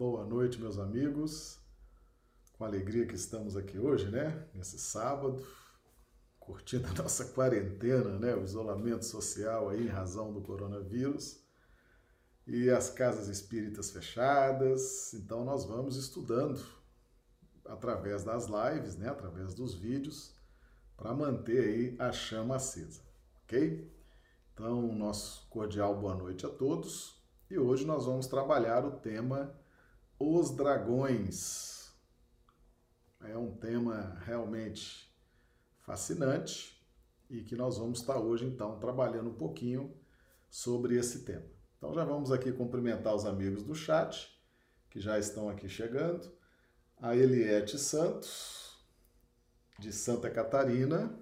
Boa noite, meus amigos. Com alegria que estamos aqui hoje, né? Nesse sábado, curtindo a nossa quarentena, né? O isolamento social aí em razão do coronavírus e as casas espíritas fechadas. Então nós vamos estudando através das lives, né? Através dos vídeos para manter aí a chama acesa, ok? Então, nosso cordial boa noite a todos. E hoje nós vamos trabalhar o tema Os Dragões. É um tema realmente fascinante e que nós vamos estar hoje então trabalhando um pouquinho sobre esse tema. Então já vamos aqui cumprimentar os amigos do chat que já estão aqui chegando. A Eliette Santos, de Santa Catarina,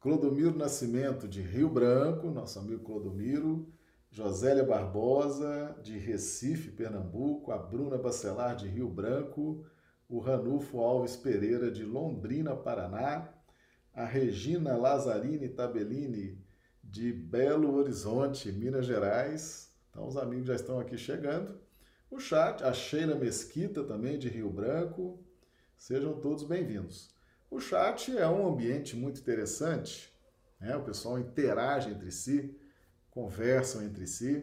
Clodomiro Nascimento, de Rio Branco, nosso amigo Clodomiro, Josélia Barbosa, de Recife, Pernambuco, a Bruna Bacelar, de Rio Branco, o Ranulfo Alves Pereira, de Londrina, Paraná, a Regina Lazzarini Tabellini, de Belo Horizonte, Minas Gerais. Então, os amigos já estão aqui chegando. O chat, a Sheila Mesquita, também de Rio Branco. Sejam todos bem-vindos. O chat é um ambiente muito interessante, né? o pessoal interage entre si, conversam entre si,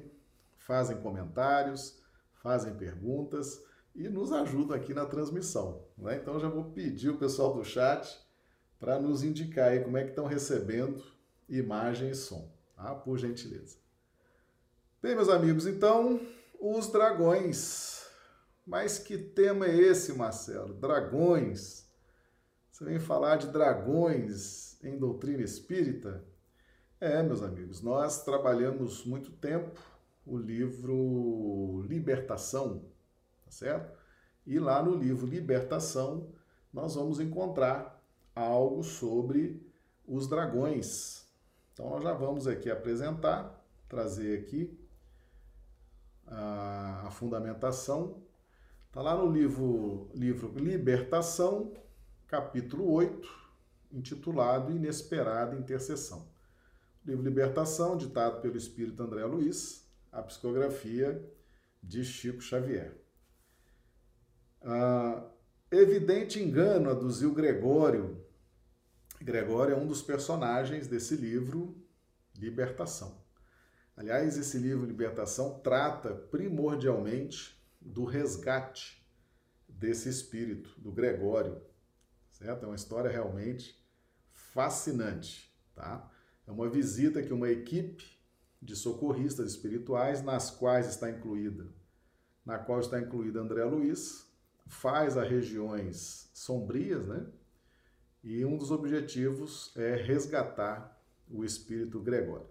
fazem comentários, fazem perguntas e nos ajudam aqui na transmissão. Né? Então já vou pedir o pessoal do chat para nos indicar aí como é que estão recebendo imagem e som, tá? por gentileza. Bem, meus amigos, então, os dragões. Mas que tema é esse, Marcelo? Dragões. Você vem falar de dragões em doutrina espírita? É, meus amigos, nós trabalhamos muito tempo o livro Libertação, tá certo? E lá no livro Libertação nós vamos encontrar algo sobre os dragões. Então nós já vamos aqui apresentar, trazer aqui a, a fundamentação. Está lá no livro, livro Libertação, capítulo 8, intitulado Inesperada Intercessão. Livro Libertação, ditado pelo espírito André Luiz, a psicografia de Chico Xavier. Ah, evidente engano aduziu Gregório. Gregório é um dos personagens desse livro Libertação. Aliás, esse livro Libertação trata primordialmente do resgate desse espírito, do Gregório, certo? É uma história realmente fascinante, tá? É uma visita que uma equipe de socorristas espirituais, nas quais está incluída, na qual está incluída André Luiz, faz a regiões sombrias, né? E um dos objetivos é resgatar o espírito Gregório.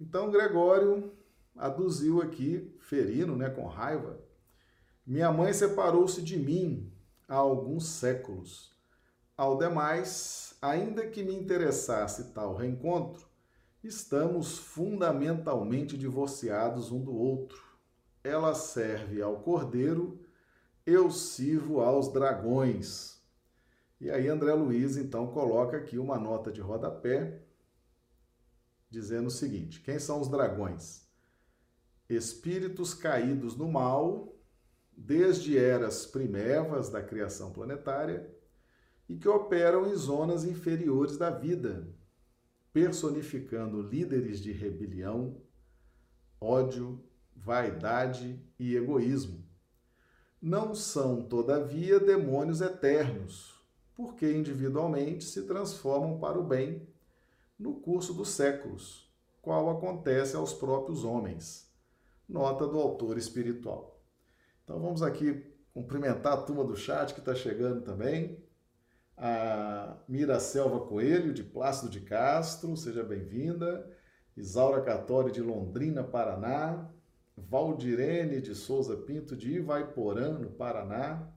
Então Gregório aduziu aqui, ferindo, né, com raiva, minha mãe separou-se de mim há alguns séculos ao demais, ainda que me interessasse tal reencontro, estamos fundamentalmente divorciados um do outro. Ela serve ao cordeiro, eu sirvo aos dragões. E aí André Luiz então coloca aqui uma nota de rodapé dizendo o seguinte: quem são os dragões? Espíritos caídos no mal, desde eras primevas da criação planetária, e que operam em zonas inferiores da vida, personificando líderes de rebelião, ódio, vaidade e egoísmo. Não são, todavia, demônios eternos, porque individualmente se transformam para o bem no curso dos séculos, qual acontece aos próprios homens. Nota do autor espiritual. Então vamos aqui cumprimentar a turma do chat que está chegando também a Mira Selva Coelho, de Plácido de Castro, seja bem-vinda. Isaura Catori, de Londrina, Paraná. Valdirene de Souza Pinto, de Ivaiporã, no Paraná.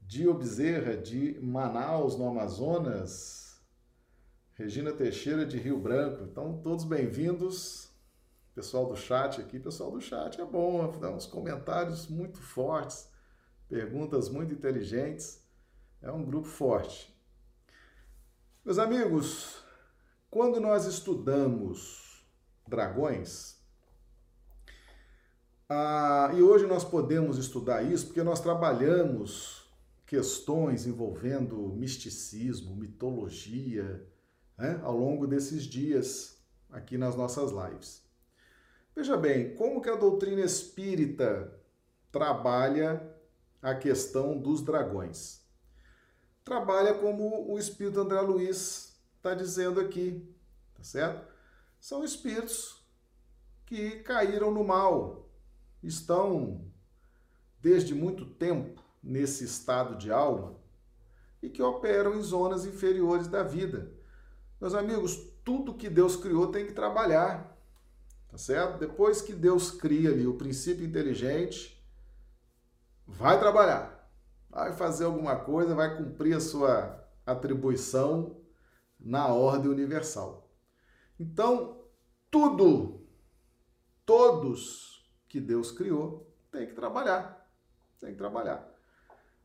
Dio Bezerra, de Manaus, no Amazonas. Regina Teixeira, de Rio Branco. Então, todos bem-vindos. Pessoal do chat aqui, pessoal do chat é bom, dá uns comentários muito fortes, perguntas muito inteligentes. É um grupo forte. Meus amigos, quando nós estudamos dragões, Ah, e hoje nós podemos estudar isso porque nós trabalhamos questões envolvendo misticismo, mitologia, né, ao longo desses dias aqui nas nossas lives. Veja bem, como que a doutrina espírita trabalha a questão dos dragões? Trabalha como o espírito André Luiz está dizendo aqui, tá certo? São espíritos que caíram no mal, estão desde muito tempo nesse estado de alma e que operam em zonas inferiores da vida. Meus amigos, tudo que Deus criou tem que trabalhar, tá certo? Depois que Deus cria ali o princípio inteligente, vai trabalhar, vai fazer alguma coisa, vai cumprir a sua atribuição na ordem universal. Então, tudo, todos que Deus criou, tem que trabalhar. Tem que trabalhar.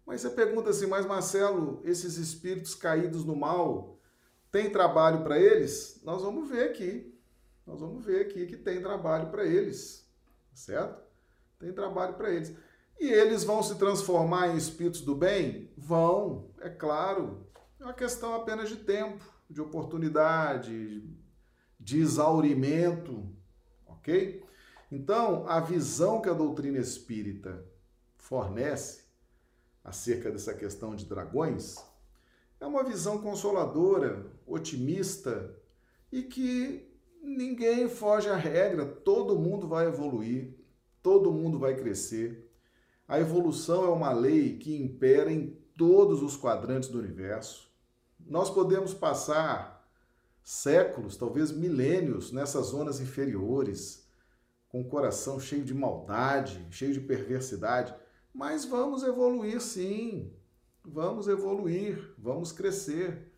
Mas você pergunta assim, mas Marcelo, esses espíritos caídos no mal, tem trabalho para eles? Nós vamos ver aqui. Nós vamos ver aqui que tem trabalho para eles. Certo? Tem trabalho para eles. E eles vão se transformar em espíritos do bem? Vão, é claro. É uma questão apenas de tempo, de oportunidade, de exaurimento, ok? Então, a visão que a doutrina espírita fornece acerca dessa questão de dragões é uma visão consoladora, otimista e que ninguém foge à regra, todo mundo vai evoluir, todo mundo vai crescer. A evolução é uma lei que impera em todos os quadrantes do universo. Nós podemos passar séculos, talvez milênios, nessas zonas inferiores, com o coração cheio de maldade, cheio de perversidade, mas vamos evoluir sim. Vamos evoluir, vamos crescer,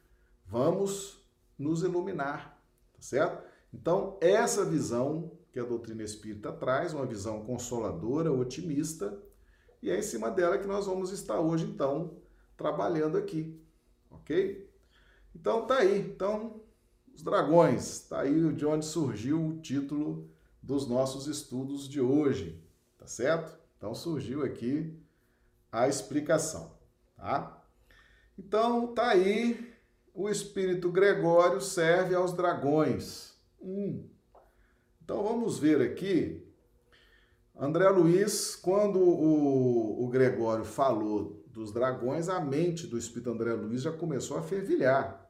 vamos nos iluminar, tá certo? Então, essa visão que a doutrina espírita traz, uma visão consoladora, otimista, e é em cima dela que nós vamos estar hoje, então, trabalhando aqui, ok? Então, tá aí. Então, os dragões, tá aí de onde surgiu o título dos nossos estudos de hoje, tá certo? Então, surgiu aqui a explicação, tá? Então, tá aí, o espírito Gregório serve aos dragões. Hum. Então, vamos ver aqui. André Luiz, quando o, o Gregório falou dos dragões, a mente do espírito André Luiz já começou a fervilhar.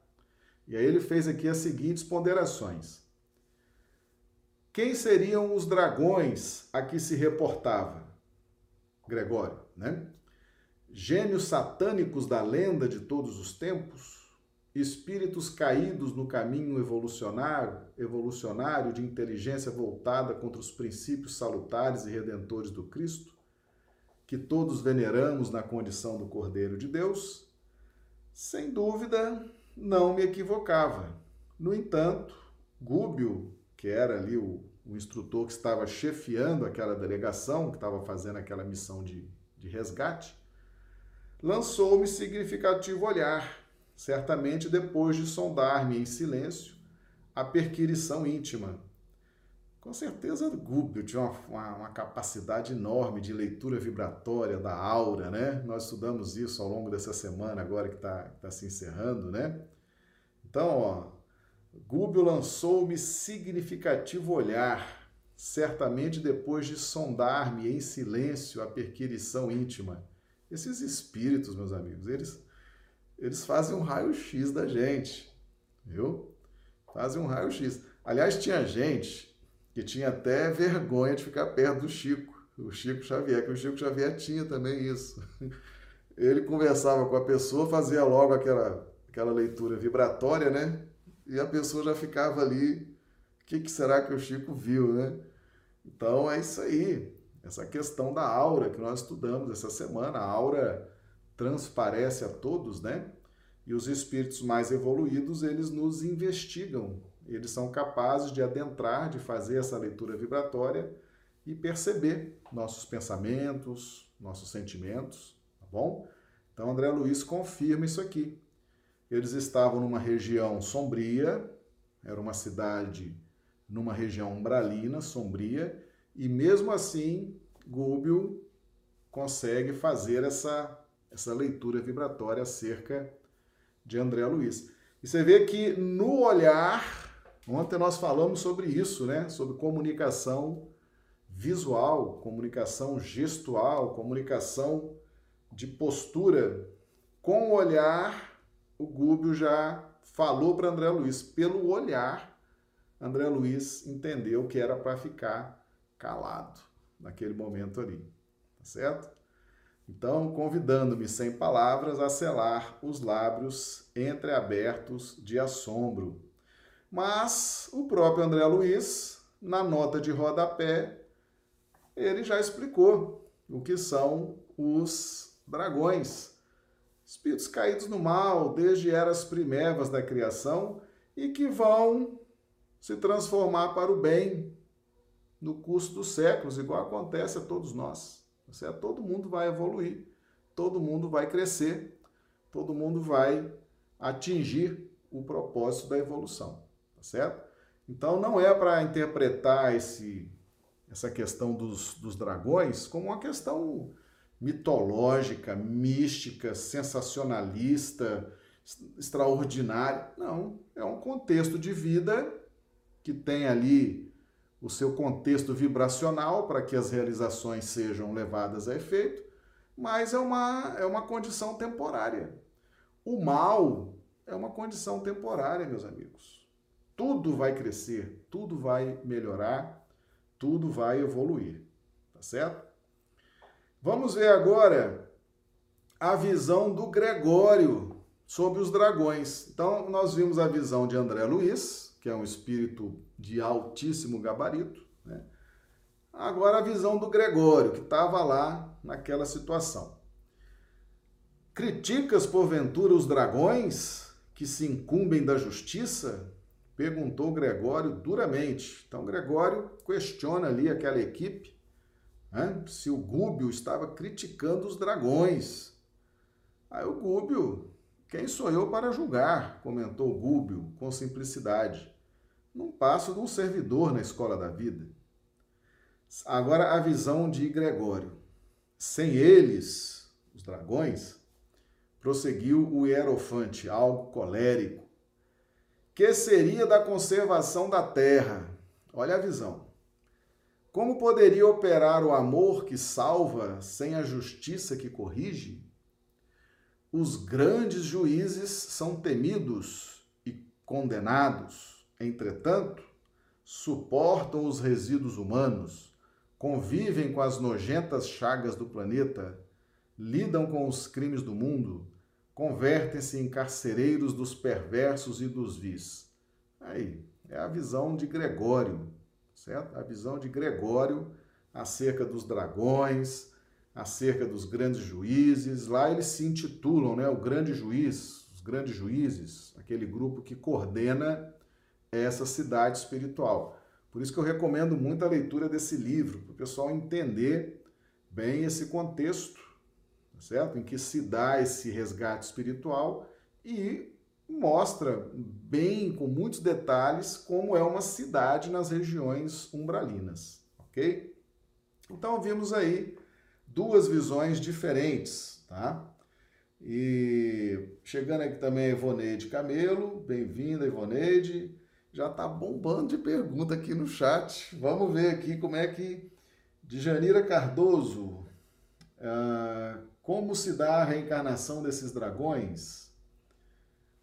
E aí ele fez aqui as seguintes ponderações. Quem seriam os dragões a que se reportava? Gregório, né? gênios satânicos da lenda de todos os tempos, espíritos caídos no caminho evolucionário, evolucionário de inteligência voltada contra os princípios salutares e redentores do Cristo, que todos veneramos na condição do Cordeiro de Deus, sem dúvida não me equivocava. No entanto, Gúbio, que era ali o, o instrutor que estava chefiando aquela delegação, que estava fazendo aquela missão de, de resgate, lançou-me significativo olhar, certamente depois de sondar-me em silêncio a perquirição íntima. Com certeza, Gúbio tinha uma, uma, uma, capacidade enorme de leitura vibratória da aura, né? Nós estudamos isso ao longo dessa semana, agora que está tá se encerrando, né? Então, ó, Gúbio lançou-me significativo olhar, certamente depois de sondar-me em silêncio a perquirição íntima esses espíritos, meus amigos, eles, eles fazem um raio-x da gente, viu? Fazem um raio-x. Aliás, tinha gente que tinha até vergonha de ficar perto do Chico, o Chico Xavier, que o Chico Xavier tinha também isso. Ele conversava com a pessoa, fazia logo aquela, aquela leitura vibratória, né? E a pessoa já ficava ali, o que, que será que o Chico viu, né? Então é isso aí essa questão da aura que nós estudamos essa semana. A aura transparece a todos, né? E os espíritos mais evoluídos, eles nos investigam. Eles são capazes de adentrar, de fazer essa leitura vibratória e perceber nossos pensamentos, nossos sentimentos, tá bom? Então André Luiz confirma isso aqui. Eles estavam numa região sombria, era uma cidade numa região umbralina, sombria, e mesmo assim Gúbio consegue fazer essa, essa leitura vibratória acerca de André Luiz. E você vê que no olhar, ontem nós falamos sobre isso, né? Sobre comunicação visual, comunicação gestual, comunicação de postura. Com o olhar, o Gúbio já falou para André Luiz. Pelo olhar, André Luiz entendeu que era para ficar calado naquele momento ali. Tá certo? Então, convidando-me sem palavras a selar os lábios entreabertos de assombro. Mas o próprio André Luiz, na nota de rodapé, ele já explicou o que são os dragões. Espíritos caídos no mal, desde eras primevas da criação, e que vão se transformar para o bem no curso dos séculos, igual acontece a todos nós. Certo? Todo mundo vai evoluir, todo mundo vai crescer, todo mundo vai atingir o propósito da evolução, tá certo? Então não é para interpretar esse, essa questão dos, dos dragões como uma questão mitológica, mística, sensacionalista, extraordinária. Não, é um contexto de vida que tem ali o seu contexto vibracional para que as realizações sejam levadas a efeito, mas é uma, é uma condição temporária. O mal é uma condição temporária, meus amigos. Tudo vai crescer, tudo vai melhorar, tudo vai evoluir, tá certo? Vamos ver agora a visão do Gregório sobre os dragões. Então, nós vimos a visão de André Luiz, que é um espírito de altíssimo gabarito. Né? Agora a visão do Gregório, que estava lá naquela situação. Criticas, porventura, os dragões que se incumbem da justiça? Perguntou Gregório duramente. Então, Gregório questiona ali aquela equipe né? se o Gúbio estava criticando os dragões. Aí o Gúbio, quem sou eu para julgar? comentou Gúbio com simplicidade não passo de um servidor na escola da vida. Agora a visão de Gregório. Sem eles, os dragões, prosseguiu o hierofante, algo colérico. Que seria da conservação da terra? Olha a visão. Como poderia operar o amor que salva sem a justiça que corrige? Os grandes juízes são temidos e condenados entretanto, suportam os resíduos humanos, convivem com as nojentas chagas do planeta, lidam com os crimes do mundo, convertem-se em carcereiros dos perversos e dos vis. Aí, é a visão de Gregório, certo? A visão de Gregório acerca dos dragões, acerca dos grandes juízes. Lá eles se intitulam, né, o grande juiz, os grandes juízes, aquele grupo que coordena essa cidade espiritual. Por isso que eu recomendo muito a leitura desse livro, para o pessoal entender bem esse contexto, tá certo? Em que se dá esse resgate espiritual e mostra bem, com muitos detalhes, como é uma cidade nas regiões umbralinas, ok? Então vimos aí duas visões diferentes, tá? E chegando aqui também a Ivoneide Camelo, bem-vinda Ivoneide já está bombando de pergunta aqui no chat. Vamos ver aqui como é que. De Janira Cardoso. Uh, como se dá a reencarnação desses dragões?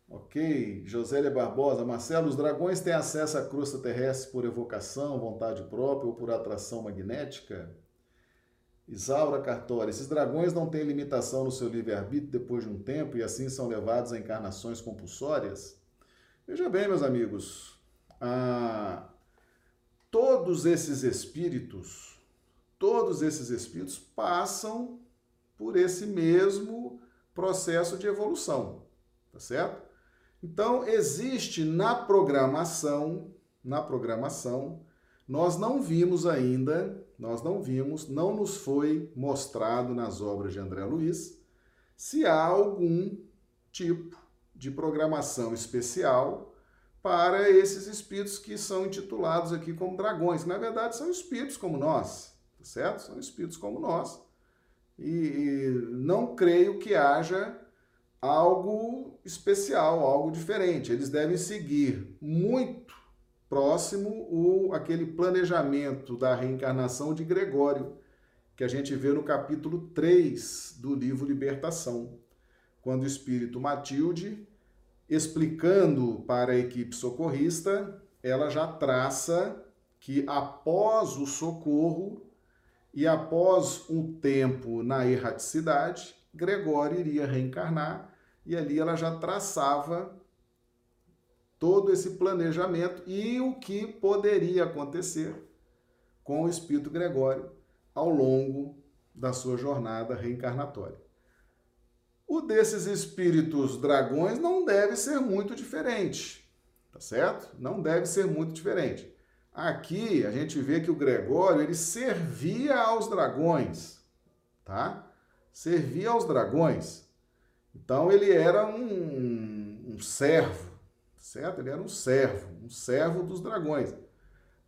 Ok. Josélia Barbosa. Marcelo, os dragões têm acesso à crosta terrestre por evocação, vontade própria ou por atração magnética? Isaura Cartori, esses dragões não têm limitação no seu livre-arbítrio depois de um tempo e assim são levados a encarnações compulsórias? Veja bem, meus amigos, ah, todos esses espíritos, todos esses espíritos passam por esse mesmo processo de evolução, tá certo? Então, existe na programação, na programação, nós não vimos ainda, nós não vimos, não nos foi mostrado nas obras de André Luiz, se há algum tipo de programação especial para esses espíritos que são intitulados aqui como dragões, na verdade são espíritos como nós, tá certo? São espíritos como nós. E, e não creio que haja algo especial, algo diferente. Eles devem seguir muito próximo o aquele planejamento da reencarnação de Gregório, que a gente vê no capítulo 3 do livro Libertação, quando o espírito Matilde, explicando para a equipe socorrista, ela já traça que após o socorro e após um tempo na erraticidade, Gregório iria reencarnar e ali ela já traçava todo esse planejamento e o que poderia acontecer com o espírito Gregório ao longo da sua jornada reencarnatória. O desses espíritos dragões não deve ser muito diferente, tá certo? Não deve ser muito diferente. Aqui a gente vê que o Gregório ele servia aos dragões, tá? Servia aos dragões. Então ele era um, um servo, certo? Ele era um servo, um servo dos dragões.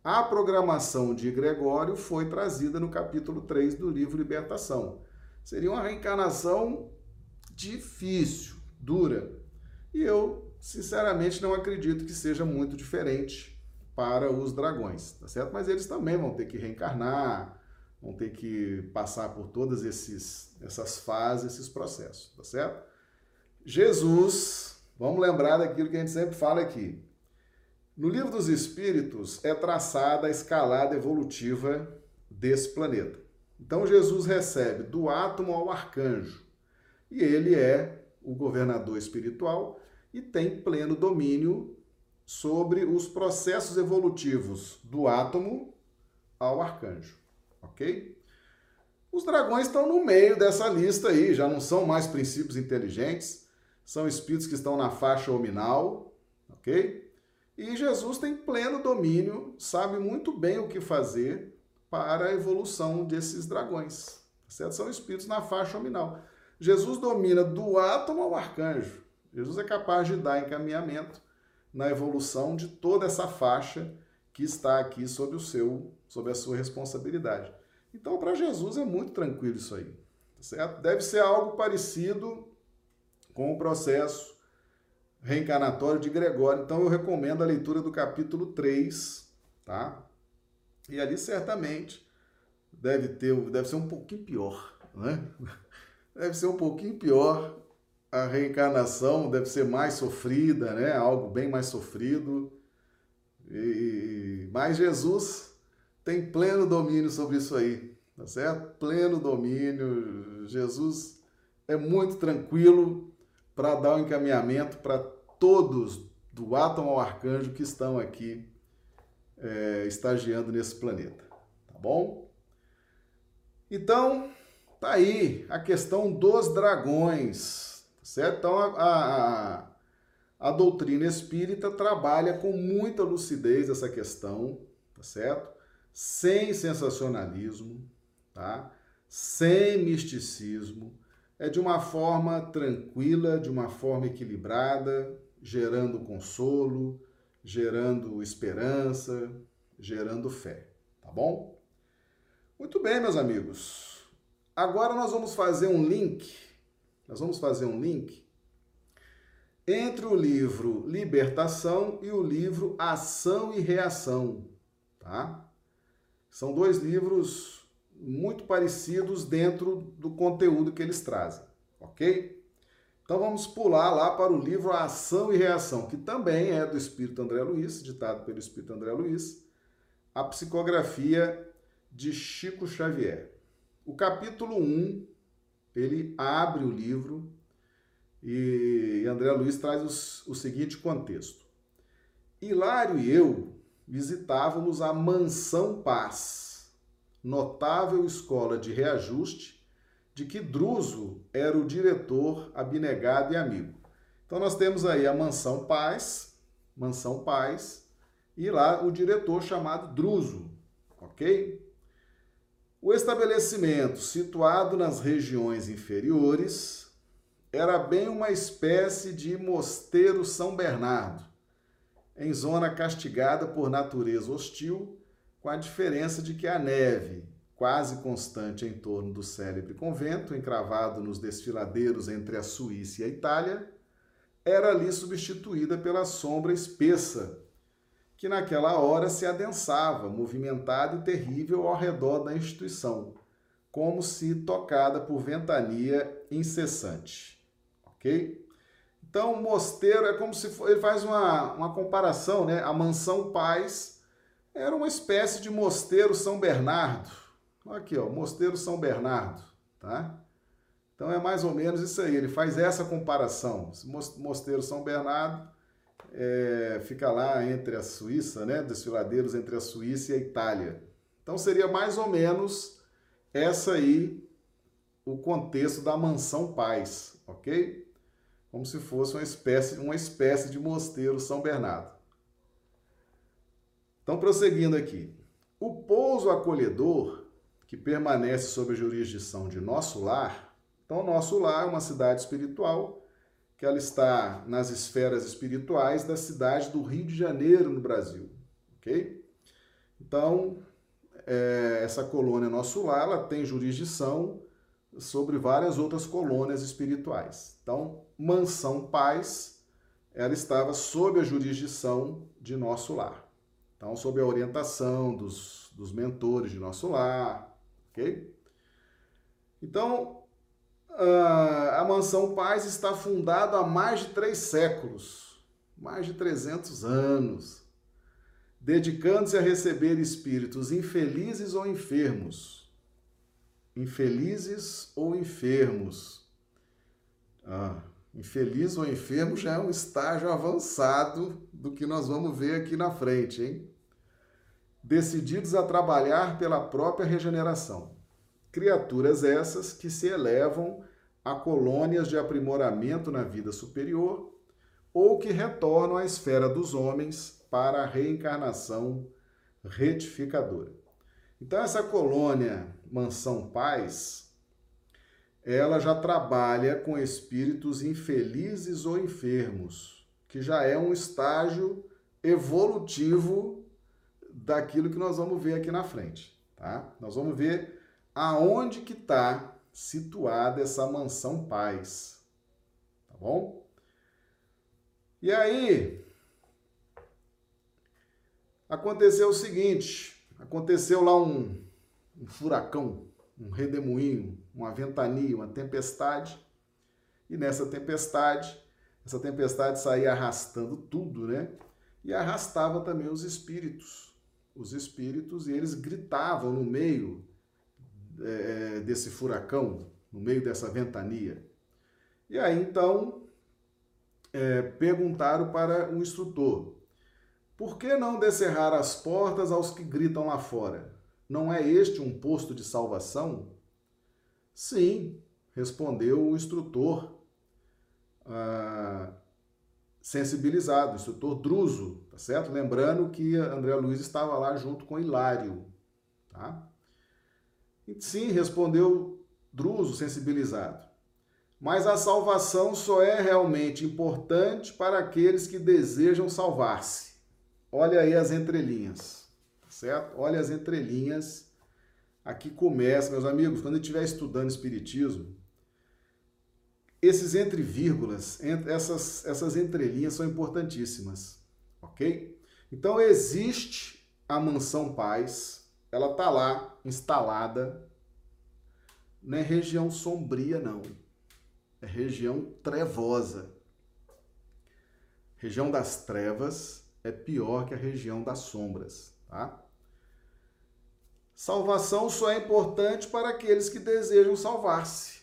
A programação de Gregório foi trazida no capítulo 3 do livro Libertação. Seria uma reencarnação difícil, dura. E eu, sinceramente, não acredito que seja muito diferente para os dragões, tá certo? Mas eles também vão ter que reencarnar, vão ter que passar por todas esses, essas fases, esses processos, tá certo? Jesus, vamos lembrar daquilo que a gente sempre fala aqui. No livro dos Espíritos é traçada a escalada evolutiva desse planeta. Então Jesus recebe do átomo ao arcanjo e ele é o governador espiritual e tem pleno domínio sobre os processos evolutivos do átomo ao arcanjo, ok? Os dragões estão no meio dessa lista aí, já não são mais princípios inteligentes, são espíritos que estão na faixa hominal, ok? E Jesus tem pleno domínio, sabe muito bem o que fazer para a evolução desses dragões, tá certo? São espíritos na faixa hominal. Jesus domina do átomo ao arcanjo. Jesus é capaz de dar encaminhamento na evolução de toda essa faixa que está aqui sob o seu, sob a sua responsabilidade. Então, para Jesus é muito tranquilo isso aí, tá certo? Deve ser algo parecido com o processo reencarnatório de Gregório. Então eu recomendo a leitura do capítulo 3, tá? E ali certamente deve ter, deve ser um pouquinho pior, né? Deve ser um pouquinho pior a reencarnação, deve ser mais sofrida, né? Algo bem mais sofrido. E, mas Jesus tem pleno domínio sobre isso aí, tá certo? Pleno domínio. Jesus é muito tranquilo para dar o um encaminhamento para todos, do átomo ao arcanjo, que estão aqui é, estagiando nesse planeta. Tá bom? Então, tá aí a questão dos dragões, tá certo? Então, a, a, a doutrina espírita trabalha com muita lucidez essa questão, tá certo? Sem sensacionalismo, tá? Sem misticismo é de uma forma tranquila, de uma forma equilibrada, gerando consolo, gerando esperança, gerando fé, tá bom? Muito bem, meus amigos. Agora nós vamos fazer um link, nós vamos fazer um link entre o livro Libertação e o livro Ação e Reação, tá? São dois livros muito parecidos dentro do conteúdo que eles trazem, ok? Então vamos pular lá para o livro Ação e Reação, que também é do Espírito André Luiz, ditado pelo Espírito André Luiz, a psicografia de Chico Xavier. O capítulo 1, ele abre o livro e André Luiz traz o seguinte contexto. Hilário e eu visitávamos a Mansão Paz, notável escola de reajuste, de que Druso era o diretor abnegado e amigo. Então nós temos aí a Mansão Paz, Mansão Paz, e lá o diretor chamado Druso, ok? O estabelecimento, situado nas regiões inferiores, era bem uma espécie de mosteiro São Bernardo, em zona castigada por natureza hostil com a diferença de que a neve, quase constante em torno do célebre convento, encravado nos desfiladeiros entre a Suíça e a Itália, era ali substituída pela sombra espessa, que naquela hora se adensava, movimentada e terrível ao redor da instituição, como se tocada por ventania incessante. Ok? Então, o mosteiro é como se for, ele faz uma, uma comparação, né? A mansão Paz era uma espécie de mosteiro São Bernardo. Aqui, ó, mosteiro São Bernardo, tá? Então é mais ou menos isso aí. Ele faz essa comparação. Mosteiro São Bernardo é, fica lá entre a Suíça, né? Desfiladeiros entre a Suíça e a Itália. Então seria mais ou menos essa aí o contexto da mansão Paz, ok? como se fosse uma espécie, uma espécie de mosteiro São Bernardo. Então, prosseguindo aqui. O pouso acolhedor, que permanece sob a jurisdição de nosso lar, então, nosso lar é uma cidade espiritual, que ela está nas esferas espirituais da cidade do Rio de Janeiro, no Brasil. Ok? Então, é, essa colônia Nosso Lar, ela tem jurisdição sobre várias outras colônias espirituais. Então, Mansão Paz, ela estava sob a jurisdição de Nosso Lar. Então, sob a orientação dos, dos mentores de Nosso Lar, ok? Então, a Mansão Paz está fundada há mais de três séculos, mais de 300 anos, dedicando-se a receber espíritos infelizes ou enfermos, infelizes ou enfermos. Ah, infeliz ou enfermo já é um estágio avançado do que nós vamos ver aqui na frente, hein? Decididos a trabalhar pela própria regeneração. Criaturas essas que se elevam a colônias de aprimoramento na vida superior ou que retornam à esfera dos homens para a reencarnação retificadora. Então, essa colônia Mansão Paz, ela já trabalha com espíritos infelizes ou enfermos, que já é um estágio evolutivo daquilo que nós vamos ver aqui na frente, tá? Nós vamos ver aonde que está situada essa mansão paz, tá bom? E aí aconteceu o seguinte, aconteceu lá um, um furacão, um redemoinho, uma ventania, uma tempestade. E nessa tempestade, essa tempestade saía arrastando tudo, né? E arrastava também os espíritos. Os espíritos, e eles gritavam no meio é, desse furacão, no meio dessa ventania. E aí então é, perguntaram para o instrutor: por que não descerrar as portas aos que gritam lá fora? Não é este um posto de salvação? Sim, respondeu o instrutor ah, sensibilizado, o instrutor Druso, tá certo? Lembrando que André Luiz estava lá junto com Hilário, tá? Sim, respondeu Druso, sensibilizado. Mas a salvação só é realmente importante para aqueles que desejam salvar-se. Olha aí as entrelinhas certo? Olha as entrelinhas. Aqui começa, meus amigos, quando eu estiver estudando Espiritismo, esses entre vírgulas, essas, essas entrelinhas são importantíssimas, ok? Então existe a Mansão Paz, ela tá lá, instalada, não é região sombria, não. É região trevosa. Região das trevas é pior que a região das sombras, tá? Salvação só é importante para aqueles que desejam salvar-se.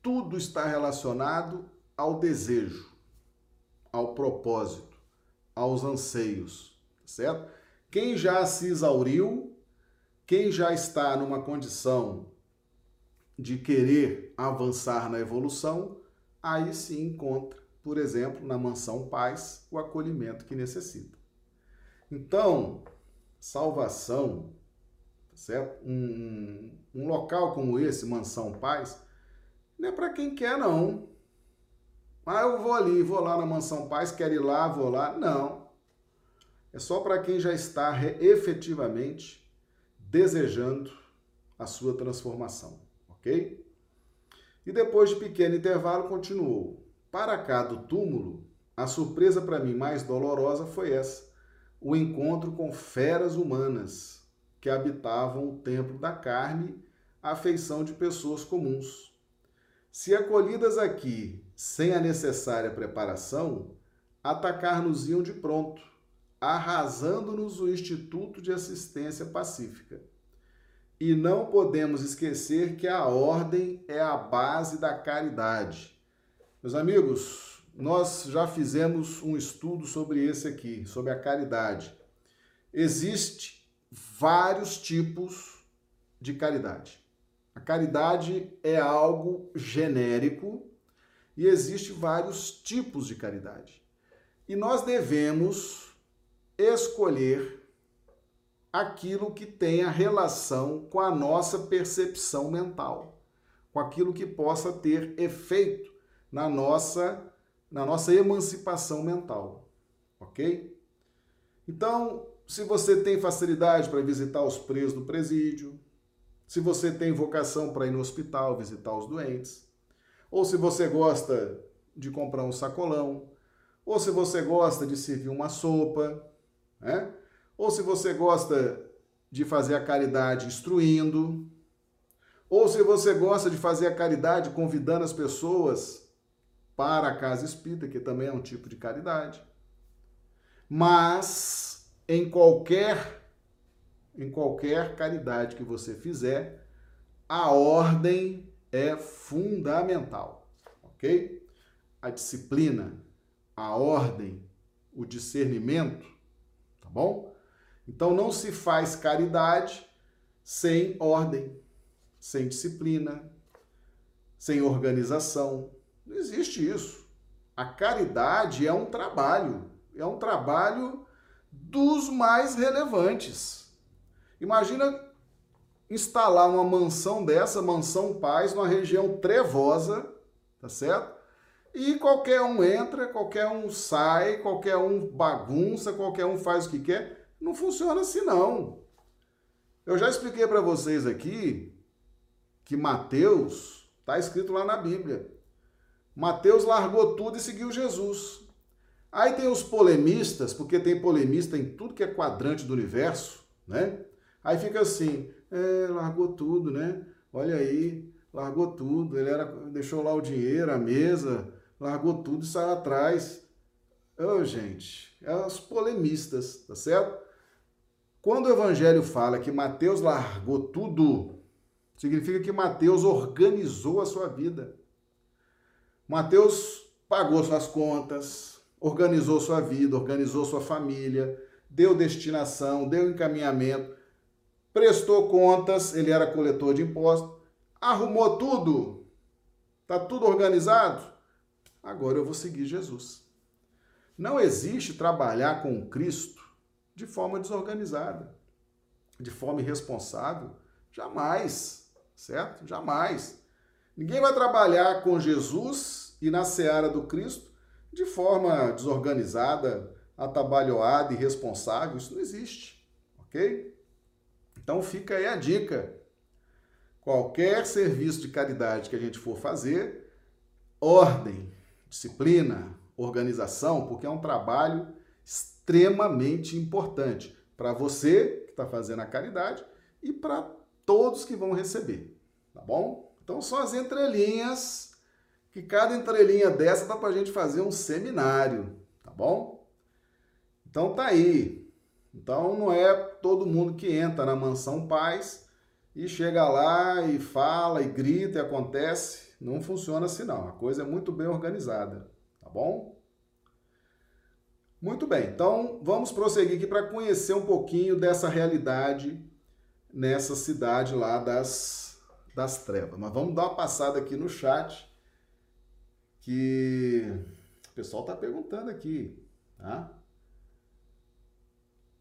Tudo está relacionado ao desejo, ao propósito, aos anseios, certo? Quem já se exauriu, quem já está numa condição de querer avançar na evolução, aí se encontra, por exemplo, na mansão paz, o acolhimento que necessita. Então, salvação, tá certo? Um, um local como esse, Mansão Paz, não é para quem quer, não. Ah, eu vou ali, vou lá na Mansão Paz, quero ir lá, vou lá. Não. É só para quem já está efetivamente desejando a sua transformação, ok? E depois de pequeno intervalo, continuou. Para cá do túmulo, a surpresa para mim mais dolorosa foi essa: o encontro com feras humanas que habitavam o templo da carne, à feição de pessoas comuns. Se acolhidas aqui sem a necessária preparação, atacar-nos-iam de pronto, arrasando-nos o Instituto de Assistência Pacífica. E não podemos esquecer que a ordem é a base da caridade. Meus amigos, nós já fizemos um estudo sobre esse aqui, sobre a caridade. Existe vários tipos de caridade. A caridade é algo genérico e existe vários tipos de caridade. E nós devemos escolher aquilo que tenha relação com a nossa percepção mental, com aquilo que possa ter efeito na nossa na nossa emancipação mental, OK? Então, se você tem facilidade para visitar os presos do presídio, se você tem vocação para ir no hospital visitar os doentes, ou se você gosta de comprar um sacolão, ou se você gosta de servir uma sopa, né? ou se você gosta de fazer a caridade instruindo, ou se você gosta de fazer a caridade convidando as pessoas para a casa espírita, que também é um tipo de caridade. Mas em qualquer em qualquer caridade que você fizer, a ordem é fundamental, ok? A disciplina, a ordem, o discernimento, bom? Então não se faz caridade sem ordem, sem disciplina, sem organização. Não existe isso. A caridade é um trabalho, é um trabalho dos mais relevantes. Imagina instalar uma mansão dessa, mansão paz, numa região trevosa, tá certo? E qualquer um entra, qualquer um sai, qualquer um bagunça, qualquer um faz o que quer. Não funciona assim não. Eu já expliquei para vocês aqui que Mateus está escrito lá na Bíblia. Mateus largou tudo e seguiu Jesus. Aí tem os polemistas, porque tem polemista em tudo que é quadrante do universo, né? Aí fica assim, é, largou tudo, né? Olha aí, largou tudo. Ele era, deixou lá o dinheiro, a mesa, largou tudo e saiu atrás. Oh, gente, é os polemistas, tá certo? Quando o evangelho fala que Mateus largou tudo, significa que Mateus organizou a sua vida. Mateus pagou suas contas, organizou sua vida, organizou sua família, deu destinação, deu encaminhamento prestou contas, ele era coletor de impostos, arrumou tudo, está tudo organizado. Agora eu vou seguir Jesus. Não existe trabalhar com Cristo de forma desorganizada, de forma irresponsável. Jamais, certo? Jamais. Ninguém vai trabalhar com Jesus e na seara do Cristo de forma desorganizada, atabalhoada, irresponsável. Isso não existe, ok? Então fica aí a dica. Qualquer serviço de caridade que a gente for fazer, ordem, disciplina, organização, porque é um trabalho extremamente importante para você que está fazendo a caridade e para todos que vão receber, tá bom? Então são as entrelinhas, que cada entrelinha dessa dá para a gente fazer um seminário, tá bom? Então tá aí, então não é todo mundo que entra na mansão paz e chega lá e fala e grita e acontece. Não funciona assim não. A coisa é muito bem organizada, tá bom? Muito bem. Então vamos prosseguir aqui para conhecer um pouquinho dessa realidade nessa cidade lá das das trevas. Mas vamos dar uma passada aqui no chat que o pessoal está perguntando aqui, tá?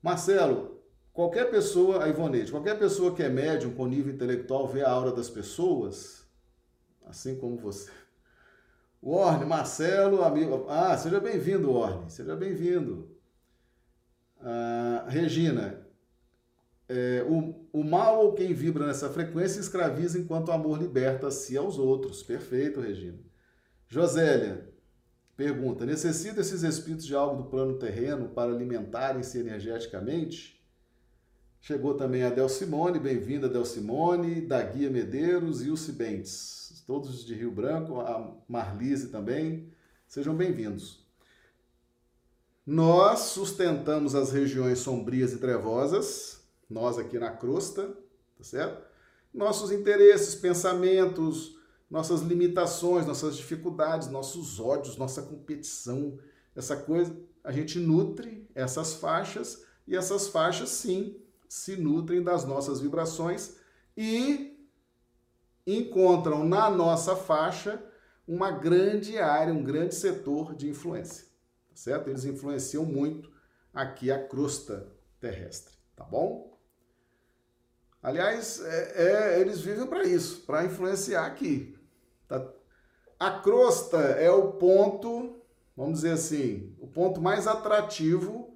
Marcelo, qualquer pessoa, a Ivonete, qualquer pessoa que é médium com nível intelectual vê a aura das pessoas, assim como você. Orne, Marcelo, amigo. Ah, seja bem-vindo, Orne, seja bem-vindo. Ah, Regina, é, o, o mal ou quem vibra nessa frequência escraviza enquanto o amor liberta-se aos outros. Perfeito, Regina. Josélia pergunta: necessita esses espíritos de algo do plano terreno para alimentarem-se energeticamente? Chegou também a Del Simone, bem-vinda Del Simone, da Guia Medeiros e o Cibentes, todos de Rio Branco, a Marlise também, sejam bem-vindos. Nós sustentamos as regiões sombrias e trevosas, nós aqui na crosta, tá certo? Nossos interesses, pensamentos, nossas limitações, nossas dificuldades, nossos ódios, nossa competição, essa coisa, a gente nutre essas faixas e essas faixas sim se nutrem das nossas vibrações e encontram na nossa faixa uma grande área, um grande setor de influência, tá certo? Eles influenciam muito aqui a crosta terrestre, tá bom? Aliás, é, é, eles vivem para isso, para influenciar aqui. Tá? A crosta é o ponto, vamos dizer assim, o ponto mais atrativo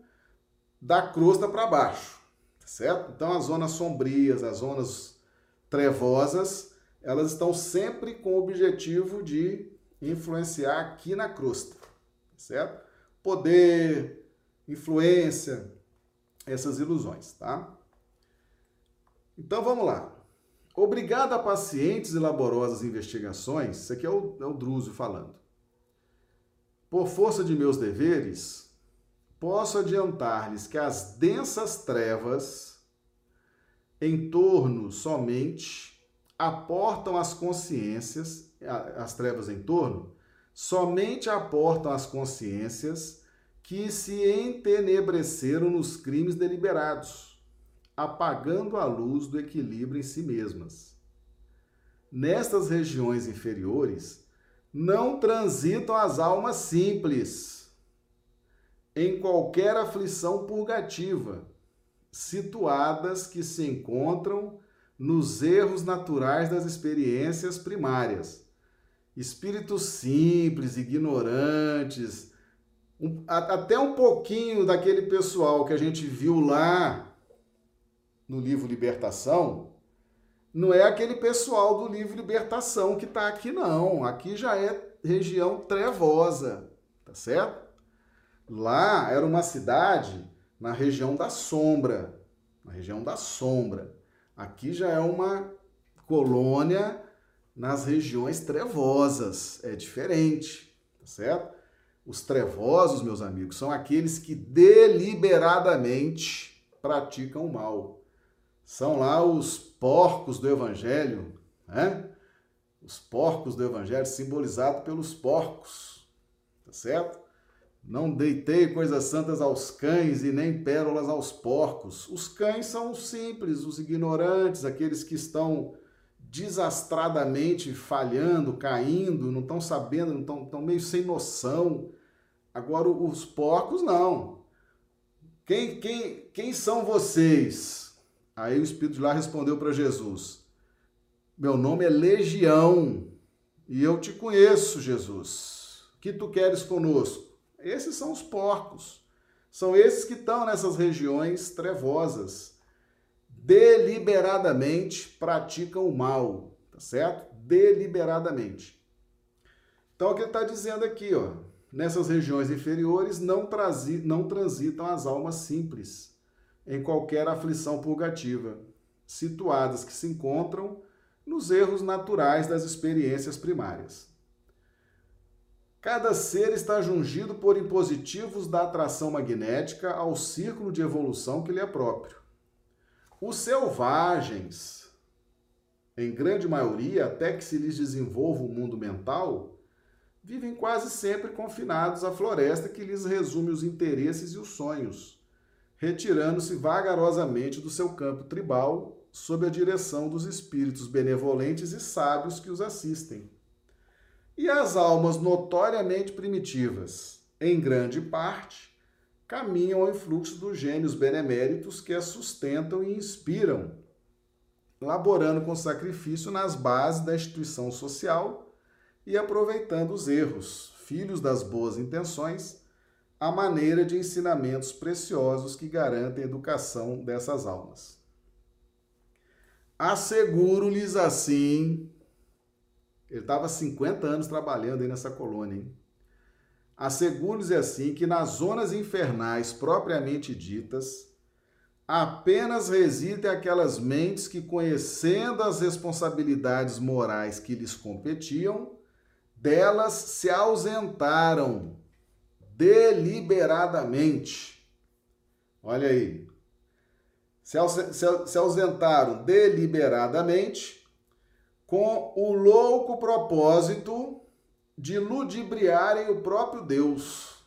da crosta para baixo, tá certo? Então, as zonas sombrias, as zonas trevosas, elas estão sempre com o objetivo de influenciar aqui na crosta, certo? Poder, influência, essas ilusões, tá? Então vamos lá. Obrigado a pacientes e laborosas investigações, isso aqui é o, é o falando. Por força de meus deveres, posso adiantar-lhes que as densas trevas em torno somente aportam as consciências, as trevas em torno, somente aportam as consciências que se entenebreceram nos crimes deliberados apagando a luz do equilíbrio em si mesmas. Nestas regiões inferiores, não transitam as almas simples em qualquer aflição purgativa, situadas que se encontram nos erros naturais das experiências primárias. Espíritos simples, ignorantes, um, até um pouquinho daquele pessoal que a gente viu lá no livro Libertação, não é aquele pessoal do livro Libertação que está aqui, não. Aqui já é região trevosa, tá certo? Lá era uma cidade na região da sombra, na região da sombra. Aqui já é uma colônia nas regiões trevosas, é diferente, tá certo? Os trevosos, meus amigos, são aqueles que deliberadamente praticam o mal são lá os porcos do Evangelho, né? Os porcos do Evangelho, simbolizados pelos porcos, tá certo? Não deitei coisas santas aos cães e nem pérolas aos porcos. Os cães são os simples, os ignorantes, aqueles que estão desastradamente falhando, caindo, não estão sabendo, não estão, meio sem noção. Agora, os porcos não. Quem, quem, quem são vocês? Aí o Espírito de lá respondeu para Jesus: Meu nome é Legião e eu te conheço, Jesus. O que tu queres conosco? Esses são os porcos. São esses que estão nessas regiões trevosas. Deliberadamente praticam o mal, tá certo? Deliberadamente. Então, o que ele está dizendo aqui, ó, nessas regiões inferiores não, não transitam as almas simples em qualquer aflição purgativa, situadas que se encontram nos erros naturais das experiências primárias. Cada ser está jungido por impositivos da atração magnética ao círculo de evolução que lhe é próprio. Os selvagens, em grande maioria, até que se lhes desenvolva o mundo mental, vivem quase sempre confinados à floresta que lhes resume os interesses e os sonhos retirando-se vagarosamente do seu campo tribal sob a direção dos espíritos benevolentes e sábios que os assistem. E as almas notoriamente primitivas, em grande parte, caminham ao influxo dos gênios beneméritos que as sustentam e inspiram, laborando com sacrifício nas bases da instituição social e aproveitando os erros, filhos das boas intenções, a maneira de ensinamentos preciosos que garantem a educação dessas almas. Asseguro-lhes assim. Ele estava 50 anos trabalhando aí nessa colônia, hein? Asseguro-lhes assim que nas zonas infernais propriamente ditas, apenas residem aquelas mentes que, conhecendo as responsabilidades morais que lhes competiam, delas se ausentaram deliberadamente. Olha aí. Se, ausentaram deliberadamente com o louco propósito de ludibriarem o próprio Deus.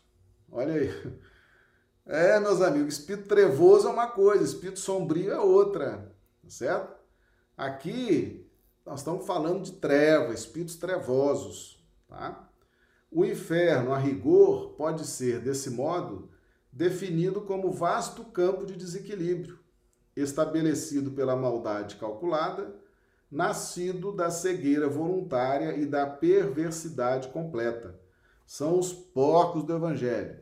Olha aí. É, meus amigos, espírito trevoso é uma coisa, espírito sombrio é outra, tá certo? Aqui nós estamos falando de treva, espíritos trevosos, tá? O inferno, a rigor, pode ser, desse modo, definido como vasto campo de desequilíbrio, estabelecido pela maldade calculada, nascido da cegueira voluntária e da perversidade completa. São os porcos do Evangelho.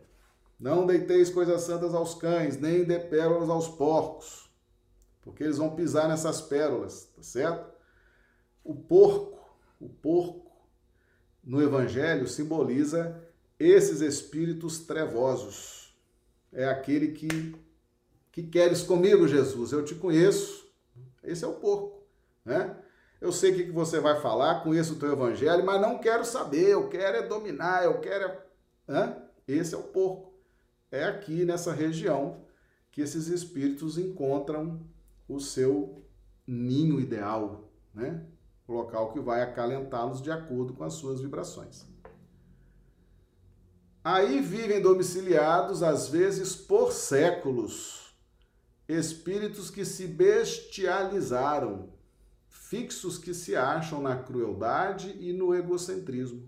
Não deiteis coisas santas aos cães, nem dê pérolas aos porcos, porque eles vão pisar nessas pérolas, tá certo? O porco, o porco, no Evangelho simboliza esses espíritos trevosos. É aquele que, que queres comigo, Jesus, eu te conheço. Esse é o porco, né? Eu sei o que você vai falar, conheço o teu evangelho, mas não quero saber, eu quero é dominar, eu quero é... Né? Esse é o porco. É aqui nessa região que esses espíritos encontram o seu ninho ideal, né? local que vai acalentá-los de acordo com as suas vibrações. Aí vivem domiciliados, às vezes por séculos, espíritos que se bestializaram, fixos que se acham na crueldade e no egocentrismo,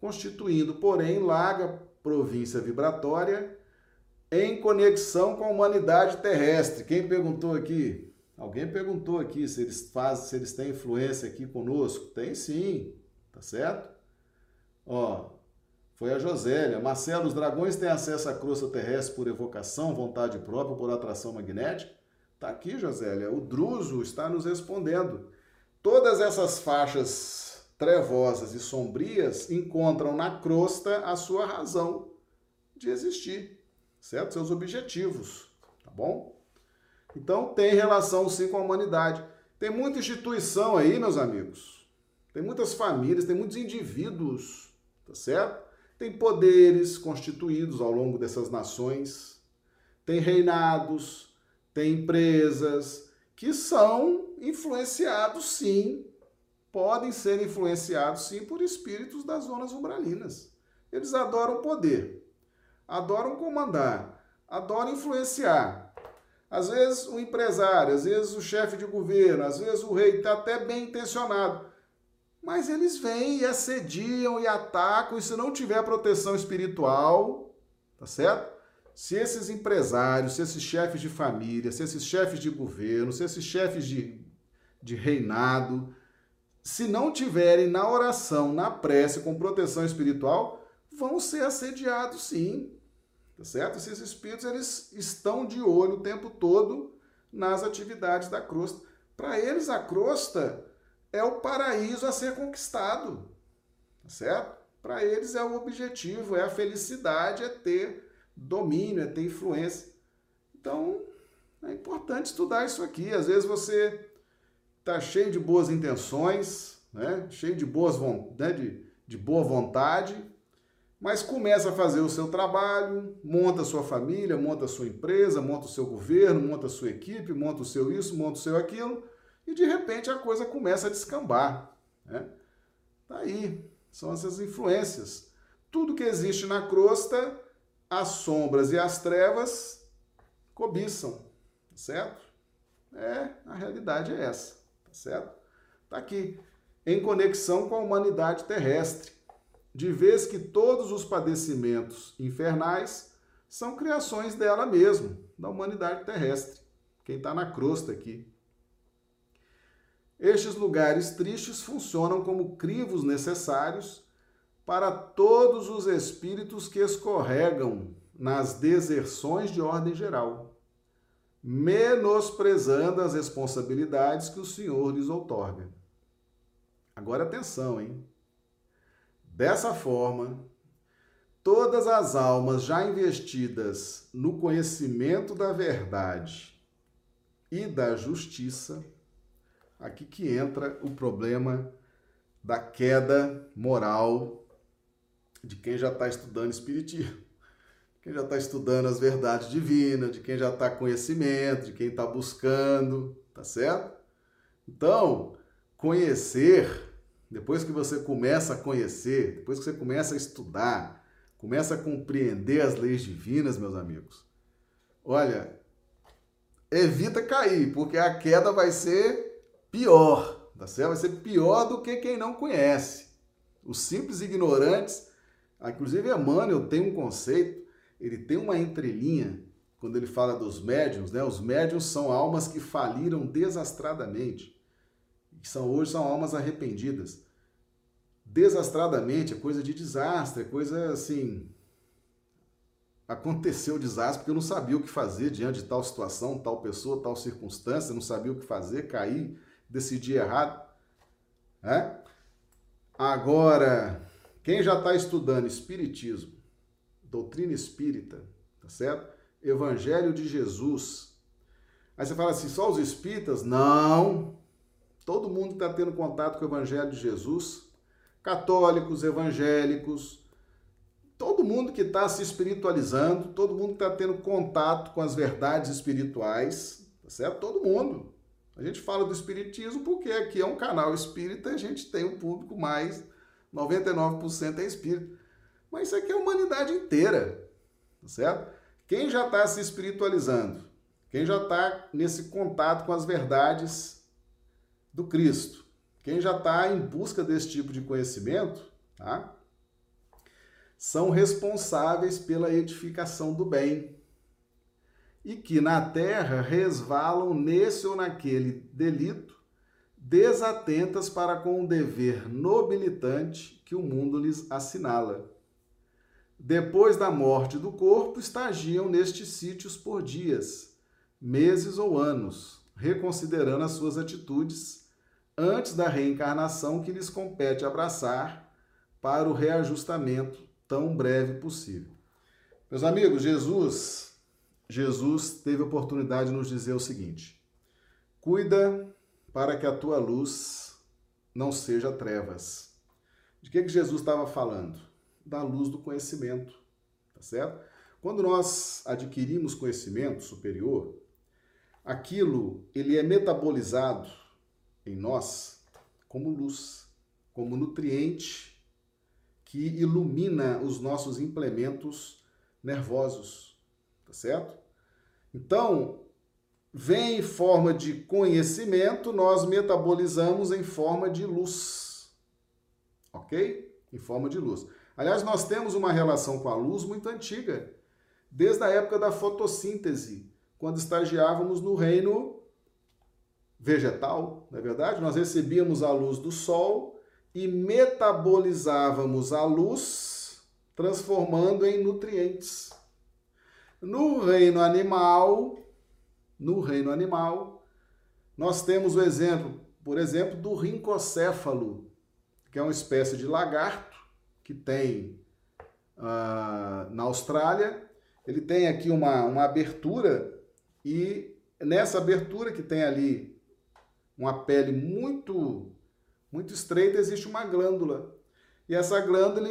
constituindo, porém, larga província vibratória em conexão com a humanidade terrestre. Quem perguntou aqui? Alguém perguntou aqui se eles fazem, se eles têm influência aqui conosco. Tem sim, tá certo? Ó, foi a Josélia. Marcelo, os dragões têm acesso à crosta terrestre por evocação, vontade própria, por atração magnética? Tá aqui, Josélia. O Druso está nos respondendo. Todas essas faixas trevosas e sombrias encontram na crosta a sua razão de existir, certo? Seus objetivos, tá bom? Então tem relação sim com a humanidade. Tem muita instituição aí, meus amigos. Tem muitas famílias, tem muitos indivíduos, tá certo? Tem poderes constituídos ao longo dessas nações, tem reinados, tem empresas que são influenciados sim, podem ser influenciados sim por espíritos das zonas umbralinas. Eles adoram poder, adoram comandar, adoram influenciar, às vezes o empresário, às vezes o chefe de governo, às vezes o rei está até bem intencionado. Mas eles vêm e assediam e atacam, e se não tiver proteção espiritual, tá certo? Se esses empresários, se esses chefes de família, se esses chefes de governo, se esses chefes de, de reinado, se não tiverem na oração, na prece, com proteção espiritual, vão ser assediados sim. Tá certo? Esses espíritos eles estão de olho o tempo todo nas atividades da crosta. Para eles, a crosta é o paraíso a ser conquistado. Tá certo? Para eles é o objetivo, é a felicidade, é ter domínio, é ter influência. Então, é importante estudar isso aqui. Às vezes você está cheio de boas intenções, né? cheio de, boas, né? de, de boa vontade, mas começa a fazer o seu trabalho, monta a sua família, monta a sua empresa, monta o seu governo, monta a sua equipe, monta o seu isso, monta o seu aquilo, e de repente a coisa começa a descambar. Né? Tá aí, são essas influências. Tudo que existe na crosta, as sombras e as trevas cobiçam, tá certo? É, a realidade é essa, tá certo? Tá aqui, em conexão com a humanidade terrestre de vez que todos os padecimentos infernais são criações dela mesma, da humanidade terrestre, quem está na crosta aqui. Estes lugares tristes funcionam como crivos necessários para todos os espíritos que escorregam nas deserções de ordem geral. menosprezando as responsabilidades que o Senhor lhes outorga. Agora atenção, hein? Dessa forma, todas as almas já investidas no conhecimento da verdade e da justiça, aqui que entra o problema da queda moral de quem já está estudando Espiritismo, quem já está estudando as verdades divinas, de quem já está conhecimento, de quem está buscando, tá certo? Então, conhecer depois que você começa a conhecer, depois que você começa a estudar, começa a compreender as leis divinas, meus amigos, olha, evita cair, porque a queda vai ser pior, tá certo? Vai ser pior do que quem não conhece. Os simples ignorantes, inclusive Emmanuel tem um conceito, ele tem uma entrelinha quando ele fala dos médiums, né? Os médiums são almas que faliram desastradamente que são hoje são almas arrependidas. Desastradamente é coisa de desastre, é coisa assim. Aconteceu o desastre porque eu não sabia o que fazer diante de tal situação, tal pessoa, tal circunstância, não sabia o que fazer, caí, decidi errado. É? Agora, quem já está estudando Espiritismo, doutrina espírita, tá certo? Evangelho de Jesus. Aí você fala assim, só os espíritas? Não, Todo mundo está tendo contato com o Evangelho de Jesus, católicos, evangélicos, todo mundo que está se espiritualizando, todo mundo que está tendo contato com as verdades espirituais, tá certo? Todo mundo. A gente fala do espiritismo porque aqui é um canal espírita, a gente tem um público mais 99% é espírita. Mas isso aqui é a humanidade inteira, tá certo? Quem já está se espiritualizando, quem já está nesse contato com as verdades do Cristo. Quem já está em busca desse tipo de conhecimento, tá? São responsáveis pela edificação do bem. E que na terra resvalam nesse ou naquele delito, desatentas para com o dever nobilitante que o mundo lhes assinala. Depois da morte do corpo, estagiam nestes sítios por dias, meses ou anos, reconsiderando as suas atitudes antes da reencarnação que lhes compete abraçar para o reajustamento tão breve possível. Meus amigos, Jesus, Jesus teve a oportunidade de nos dizer o seguinte: cuida para que a tua luz não seja trevas. De que, que Jesus estava falando? Da luz do conhecimento, tá certo? Quando nós adquirimos conhecimento superior, aquilo ele é metabolizado em nós como luz, como nutriente que ilumina os nossos implementos nervosos, tá certo? Então, vem em forma de conhecimento, nós metabolizamos em forma de luz. OK? Em forma de luz. Aliás, nós temos uma relação com a luz muito antiga, desde a época da fotossíntese, quando estagiávamos no reino vegetal, não é verdade? Nós recebíamos a luz do sol e metabolizávamos a luz, transformando em nutrientes. No reino animal, no reino animal, nós temos o exemplo, por exemplo, do rincocéfalo, que é uma espécie de lagarto que tem uh, na Austrália. Ele tem aqui uma, uma abertura e nessa abertura que tem ali uma pele muito muito estreita, existe uma glândula. E essa glândula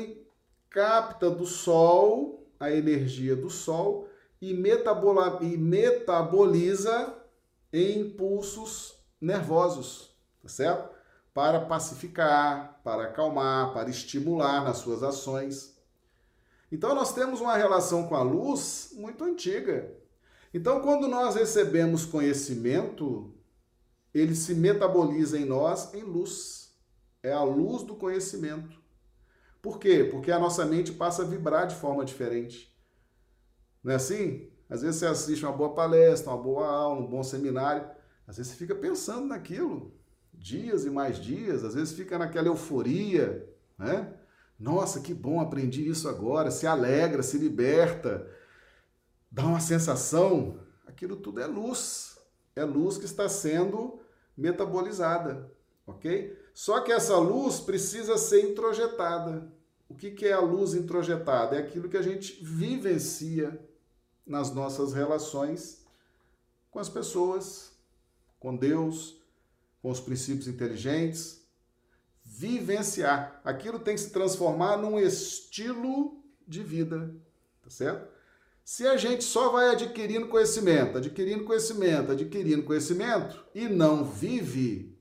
capta do sol a energia do sol e, metabola, e metaboliza em impulsos nervosos, tá certo? Para pacificar, para acalmar, para estimular nas suas ações. Então nós temos uma relação com a luz muito antiga. Então quando nós recebemos conhecimento, ele se metaboliza em nós em luz. É a luz do conhecimento. Por quê? Porque a nossa mente passa a vibrar de forma diferente. Não é assim? Às vezes você assiste uma boa palestra, uma boa aula, um bom seminário, às vezes você fica pensando naquilo, dias e mais dias, às vezes fica naquela euforia, né? Nossa, que bom, aprendi isso agora, se alegra, se liberta, dá uma sensação Aquilo tudo é luz. É luz que está sendo metabolizada, ok? Só que essa luz precisa ser introjetada. O que, que é a luz introjetada? É aquilo que a gente vivencia nas nossas relações com as pessoas, com Deus, com os princípios inteligentes. Vivenciar. Aquilo tem que se transformar num estilo de vida, tá certo? Se a gente só vai adquirindo conhecimento, adquirindo conhecimento, adquirindo conhecimento e não vive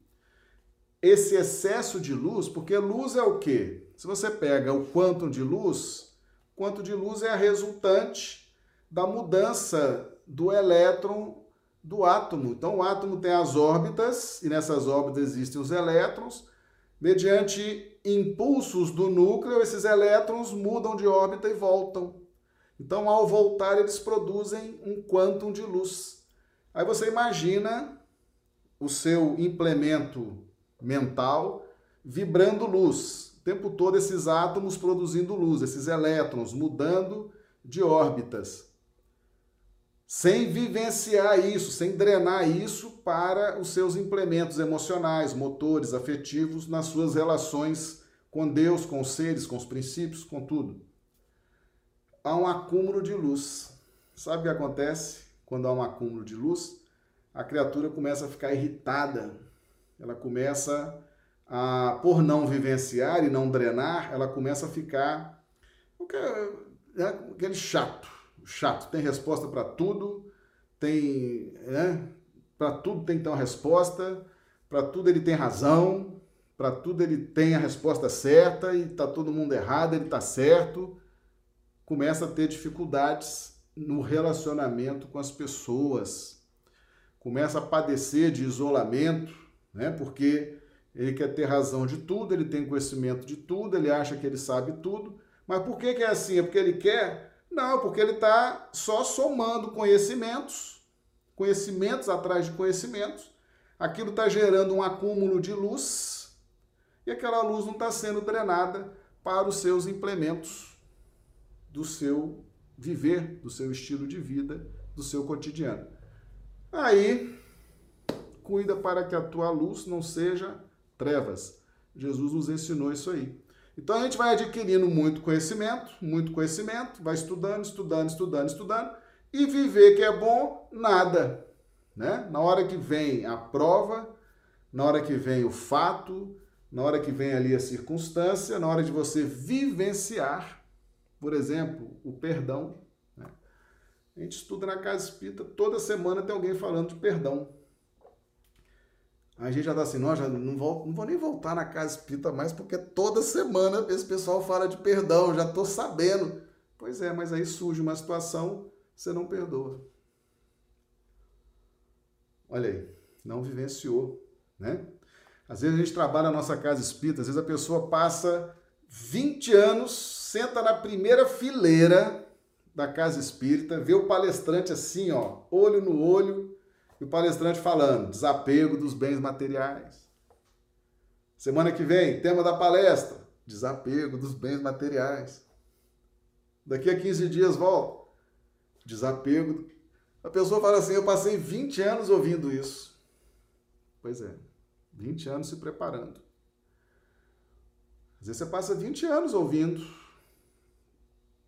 esse excesso de luz, porque luz é o quê? Se você pega o quantum de luz, quanto de luz é a resultante da mudança do elétron do átomo. Então, o átomo tem as órbitas, e nessas órbitas existem os elétrons. Mediante impulsos do núcleo, esses elétrons mudam de órbita e voltam. Então, ao voltar, eles produzem um quantum de luz. Aí você imagina o seu implemento mental vibrando luz. O tempo todo esses átomos produzindo luz, esses elétrons mudando de órbitas sem vivenciar isso, sem drenar isso para os seus implementos emocionais, motores, afetivos, nas suas relações com Deus, com os seres, com os princípios, com tudo. Há um acúmulo de luz. Sabe o que acontece quando há um acúmulo de luz? A criatura começa a ficar irritada, ela começa a, por não vivenciar e não drenar, ela começa a ficar né, aquele chato chato, tem resposta para tudo, tem, né? Para tudo tem que ter uma resposta, para tudo ele tem razão, para tudo ele tem a resposta certa e tá todo mundo errado, ele tá certo. Começa a ter dificuldades no relacionamento com as pessoas. Começa a padecer de isolamento, né? Porque ele quer ter razão de tudo, ele tem conhecimento de tudo, ele acha que ele sabe tudo. Mas por que, que é assim? É porque ele quer não, porque ele está só somando conhecimentos, conhecimentos atrás de conhecimentos. Aquilo está gerando um acúmulo de luz e aquela luz não está sendo drenada para os seus implementos do seu viver, do seu estilo de vida, do seu cotidiano. Aí, cuida para que a tua luz não seja trevas. Jesus nos ensinou isso aí. Então a gente vai adquirindo muito conhecimento, muito conhecimento, vai estudando, estudando, estudando, estudando, e viver que é bom, nada. Né? Na hora que vem a prova, na hora que vem o fato, na hora que vem ali a circunstância, na hora de você vivenciar, por exemplo, o perdão. Né? A gente estuda na Casa Espírita, toda semana tem alguém falando de perdão. A gente já tá assim, não, já não vou, não vou nem voltar na casa espírita mais, porque toda semana esse pessoal fala de perdão, já tô sabendo. Pois é, mas aí surge uma situação, você não perdoa. Olha aí, não vivenciou, né? Às vezes a gente trabalha na nossa casa espírita, às vezes a pessoa passa 20 anos, senta na primeira fileira da casa espírita, vê o palestrante assim, ó, olho no olho, e o palestrante falando, desapego dos bens materiais. Semana que vem, tema da palestra, desapego dos bens materiais. Daqui a 15 dias volta, desapego. A pessoa fala assim, eu passei 20 anos ouvindo isso. Pois é, 20 anos se preparando. Às vezes você passa 20 anos ouvindo,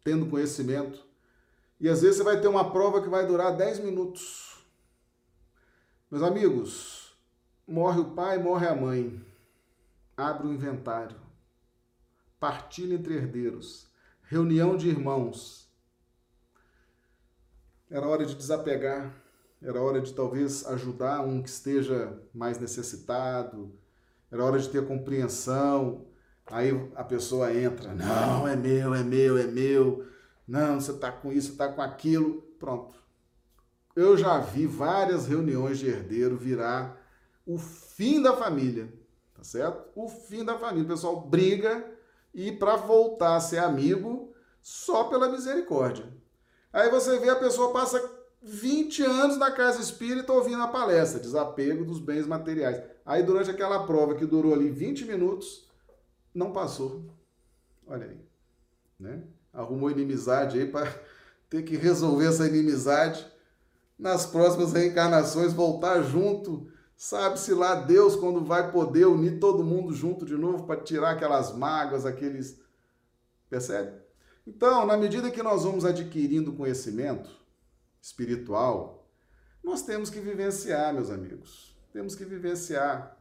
tendo conhecimento, e às vezes você vai ter uma prova que vai durar 10 minutos. Meus amigos, morre o pai, morre a mãe. Abre o inventário. Partilha entre herdeiros. Reunião de irmãos. Era hora de desapegar. Era hora de talvez ajudar um que esteja mais necessitado. Era hora de ter compreensão. Aí a pessoa entra. Não, é meu, é meu, é meu. Não, você está com isso, está com aquilo. Pronto eu já vi várias reuniões de herdeiro virar o fim da família, tá certo? O fim da família. O pessoal briga e para voltar a ser amigo só pela misericórdia. Aí você vê a pessoa passa 20 anos na casa espírita ouvindo a palestra, desapego dos bens materiais. Aí durante aquela prova que durou ali 20 minutos, não passou. Olha aí, né? Arrumou inimizade aí para ter que resolver essa inimizade nas próximas reencarnações voltar junto. Sabe-se lá Deus quando vai poder unir todo mundo junto de novo para tirar aquelas mágoas, aqueles. Percebe? Então, na medida que nós vamos adquirindo conhecimento espiritual, nós temos que vivenciar, meus amigos. Temos que vivenciar.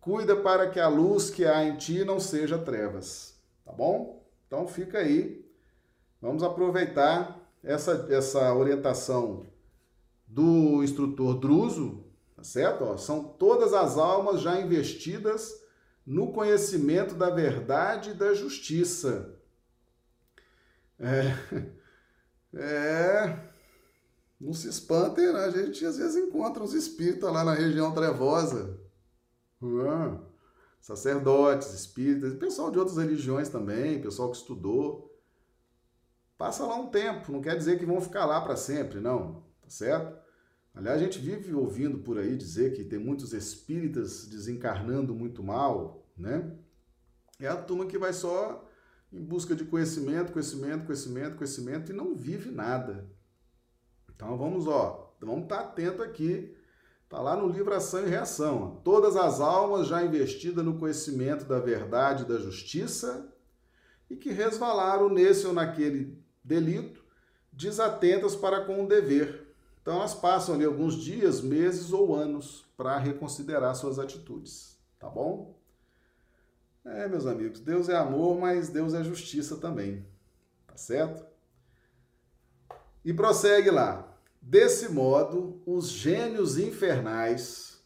Cuida para que a luz que há em ti não seja trevas, tá bom? Então fica aí. Vamos aproveitar essa, essa orientação do instrutor Druso, tá certo? Ó, são todas as almas já investidas no conhecimento da verdade e da justiça. É, é, não se espantem, né? a gente às vezes encontra uns espíritas lá na região trevosa. Sacerdotes, espíritas, pessoal de outras religiões também, pessoal que estudou. Passa lá um tempo, não quer dizer que vão ficar lá para sempre, não, tá certo? Aliás, a gente vive ouvindo por aí dizer que tem muitos espíritas desencarnando muito mal, né? É a turma que vai só em busca de conhecimento, conhecimento, conhecimento, conhecimento e não vive nada. Então vamos, ó, vamos estar tá atento aqui. Está lá no livro Ação e Reação. Todas as almas já investidas no conhecimento da verdade e da justiça e que resvalaram nesse ou naquele delito, desatentas para com o dever. Então elas passam ali alguns dias, meses ou anos para reconsiderar suas atitudes, tá bom? É, meus amigos, Deus é amor, mas Deus é justiça também, tá certo? E prossegue lá. Desse modo, os gênios infernais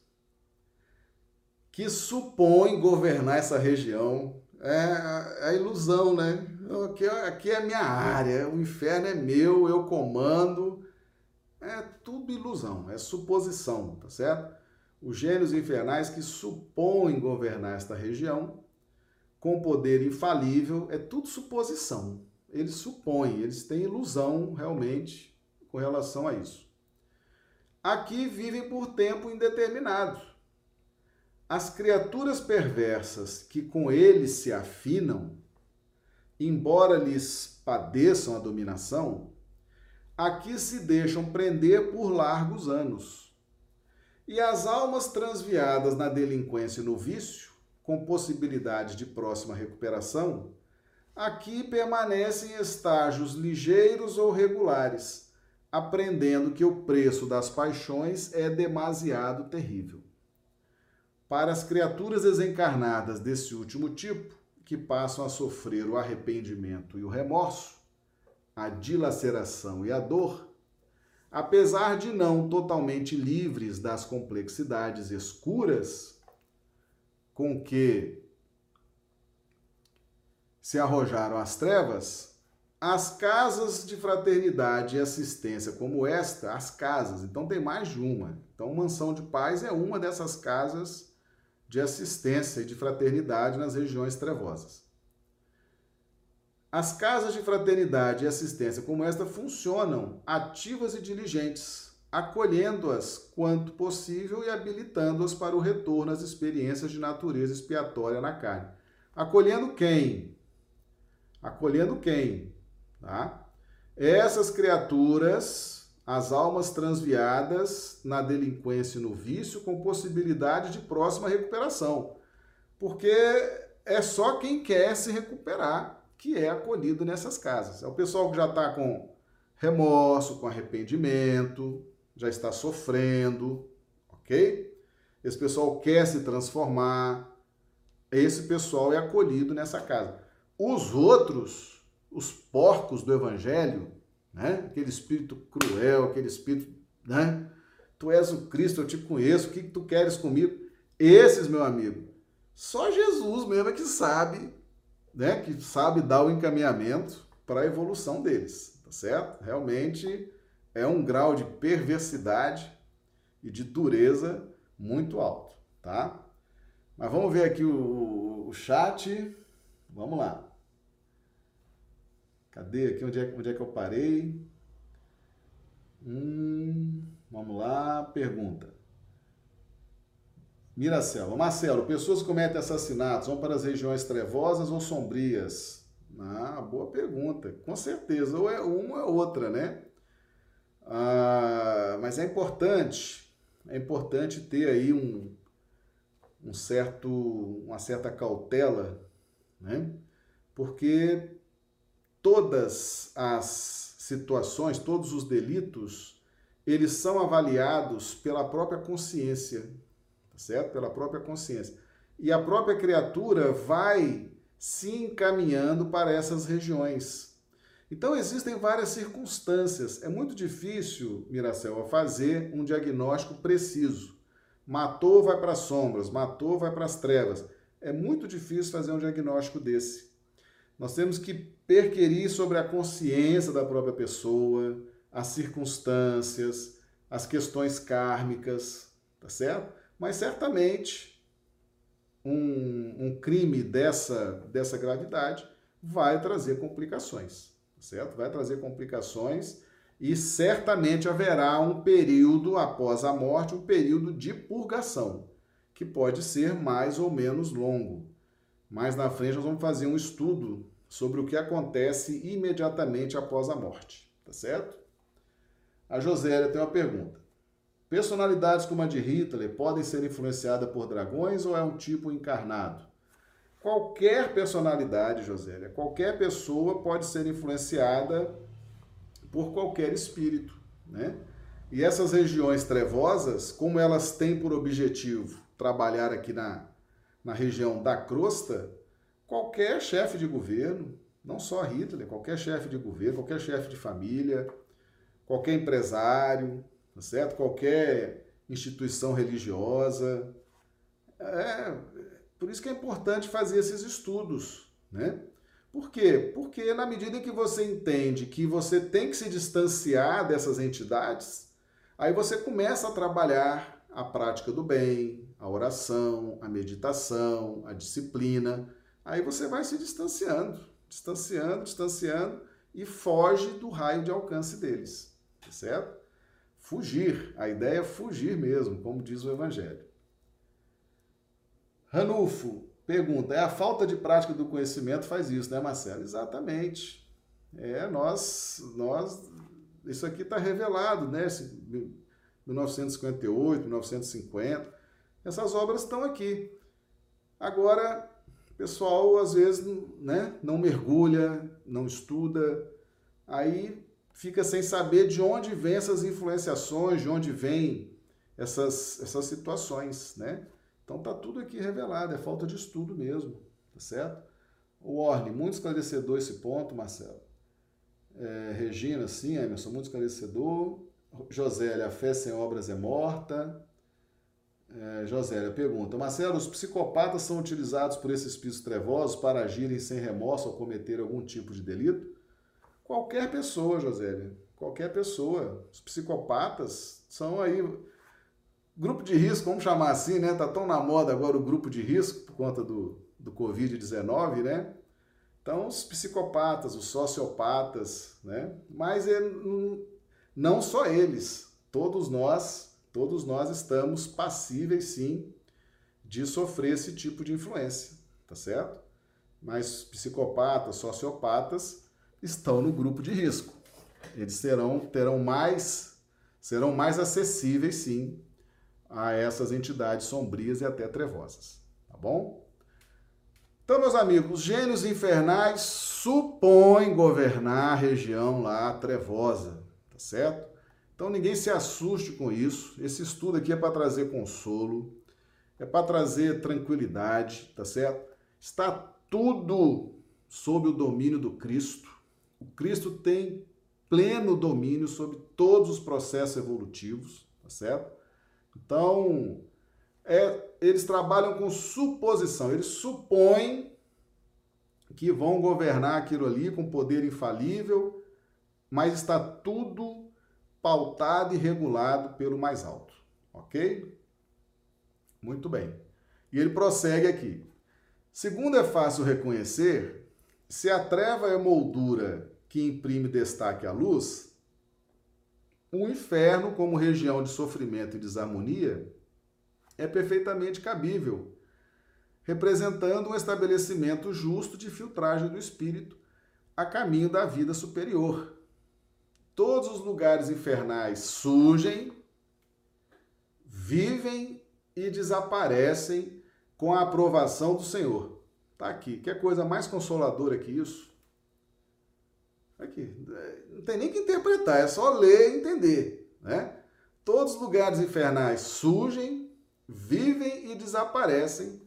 que supõem governar essa região é a ilusão, né? Aqui, aqui é minha área, o inferno é meu, eu comando. É tudo ilusão, é suposição, tá certo? Os gênios infernais que supõem governar esta região com poder infalível é tudo suposição. Eles supõem, eles têm ilusão realmente com relação a isso. Aqui vivem por tempo indeterminado. As criaturas perversas que com eles se afinam embora lhes padeçam a dominação, aqui se deixam prender por largos anos. E as almas transviadas na delinquência e no vício, com possibilidade de próxima recuperação, aqui permanecem em estágios ligeiros ou regulares, aprendendo que o preço das paixões é demasiado terrível. Para as criaturas desencarnadas desse último tipo, que passam a sofrer o arrependimento e o remorso, a dilaceração e a dor, apesar de não totalmente livres das complexidades escuras com que se arrojaram as trevas, as casas de fraternidade e assistência como esta, as casas, então tem mais de uma. Então, Mansão de Paz é uma dessas casas de assistência e de fraternidade nas regiões trevosas. As casas de fraternidade e assistência como esta funcionam ativas e diligentes, acolhendo-as quanto possível e habilitando-as para o retorno às experiências de natureza expiatória na carne. Acolhendo quem? Acolhendo quem? Tá? Essas criaturas as almas transviadas na delinquência e no vício com possibilidade de próxima recuperação. Porque é só quem quer se recuperar que é acolhido nessas casas. É o pessoal que já está com remorso, com arrependimento, já está sofrendo, ok? Esse pessoal quer se transformar. Esse pessoal é acolhido nessa casa. Os outros, os porcos do evangelho, né? Aquele espírito cruel, aquele espírito, né? Tu és o Cristo, eu te conheço, o que, que tu queres comigo? Esses, meu amigo, só Jesus mesmo é que sabe, né? Que sabe dar o encaminhamento para a evolução deles, tá certo? Realmente é um grau de perversidade e de dureza muito alto, tá? Mas vamos ver aqui o, o chat. Vamos lá. Cadê aqui? Onde é, onde é que eu parei? Hum, vamos lá, pergunta. Miracela. Marcelo, pessoas cometem assassinatos vão para as regiões trevosas ou sombrias? Ah, boa pergunta. Com certeza, ou é uma ou é outra, né? Ah, mas é importante, é importante ter aí um, um certo, uma certa cautela, né? Porque todas as situações, todos os delitos, eles são avaliados pela própria consciência, tá certo? Pela própria consciência. E a própria criatura vai se encaminhando para essas regiões. Então, existem várias circunstâncias. É muito difícil, Miracel, fazer um diagnóstico preciso. Matou, vai para as sombras, matou, vai para as trevas. É muito difícil fazer um diagnóstico desse. Nós temos que perquerir sobre a consciência da própria pessoa, as circunstâncias, as questões kármicas, tá certo? Mas certamente um, um crime dessa, dessa gravidade vai trazer complicações certo? Vai trazer complicações e certamente haverá um período após a morte, um período de purgação, que pode ser mais ou menos longo. Mais na frente nós vamos fazer um estudo sobre o que acontece imediatamente após a morte, tá certo? A Josélia tem uma pergunta. Personalidades como a de Hitler podem ser influenciadas por dragões ou é um tipo encarnado? Qualquer personalidade, Josélia, qualquer pessoa pode ser influenciada por qualquer espírito, né? E essas regiões trevosas, como elas têm por objetivo trabalhar aqui na, na região da crosta, qualquer chefe de governo, não só Hitler, qualquer chefe de governo, qualquer chefe de família, qualquer empresário, tá certo? Qualquer instituição religiosa, é, por isso que é importante fazer esses estudos, né? Por quê? Porque na medida que você entende que você tem que se distanciar dessas entidades, aí você começa a trabalhar a prática do bem, a oração, a meditação, a disciplina. Aí você vai se distanciando, distanciando, distanciando e foge do raio de alcance deles, tá certo? Fugir, a ideia é fugir mesmo, como diz o Evangelho. Ranulfo pergunta: é a falta de prática do conhecimento faz isso, né, Marcelo? Exatamente. É, nós, nós, isso aqui está revelado, né? 1958, 1950, essas obras estão aqui. Agora, o pessoal às vezes né, não mergulha, não estuda, aí fica sem saber de onde vêm essas influenciações, de onde vêm essas, essas situações, né? Então tá tudo aqui revelado, é falta de estudo mesmo, tá certo? O Orne, muito esclarecedor esse ponto, Marcelo. É, Regina, sim, Emerson, muito esclarecedor. Josélia, a fé sem obras é morta. É, Josélia pergunta: Marcelo, os psicopatas são utilizados por esses espíritos trevosos para agirem sem remorso ou cometer algum tipo de delito? Qualquer pessoa, Josélia, qualquer pessoa. Os psicopatas são aí Grupo de risco, vamos chamar assim, né? Tá tão na moda agora o grupo de risco por conta do, do Covid-19, né? Então, os psicopatas, os sociopatas, né? Mas é, não só eles, todos nós, todos nós estamos passíveis, sim, de sofrer esse tipo de influência, tá certo? Mas psicopatas, sociopatas estão no grupo de risco. Eles serão, terão mais, serão mais acessíveis, sim, a essas entidades sombrias e até trevosas, tá bom? Então, meus amigos, gênios infernais supõem governar a região lá trevosa, tá certo? Então ninguém se assuste com isso. Esse estudo aqui é para trazer consolo, é para trazer tranquilidade, tá certo? Está tudo sob o domínio do Cristo. O Cristo tem pleno domínio sobre todos os processos evolutivos, tá certo? Então, é, eles trabalham com suposição, eles supõem que vão governar aquilo ali com poder infalível, mas está tudo pautado e regulado pelo mais alto, ok? Muito bem. E ele prossegue aqui. Segundo é fácil reconhecer, se a treva é moldura que imprime destaque à luz, o inferno, como região de sofrimento e desarmonia, é perfeitamente cabível, representando um estabelecimento justo de filtragem do espírito a caminho da vida superior. todos os lugares infernais surgem, vivem e desaparecem com a aprovação do Senhor. Tá aqui. Quer coisa mais consoladora que isso? Aqui. Não tem nem que interpretar, é só ler e entender, né? Todos os lugares infernais surgem, vivem e desaparecem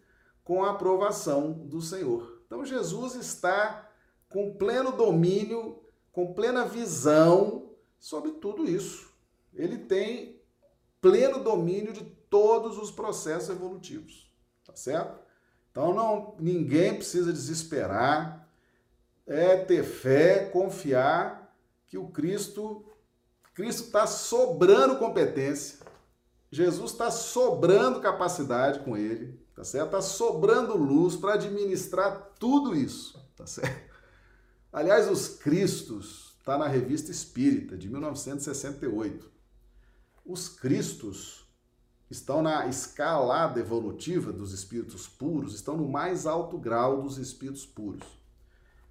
com a aprovação do Senhor. Então Jesus está com pleno domínio, com plena visão sobre tudo isso. Ele tem pleno domínio de todos os processos evolutivos, tá certo? Então não, ninguém precisa desesperar, é ter fé, confiar que o Cristo Cristo está sobrando competência, Jesus está sobrando capacidade com ele, tá certo? Está sobrando luz para administrar tudo isso, tá certo? Aliás, os Cristos está na Revista Espírita de 1968. Os Cristos estão na escalada evolutiva dos espíritos puros, estão no mais alto grau dos espíritos puros.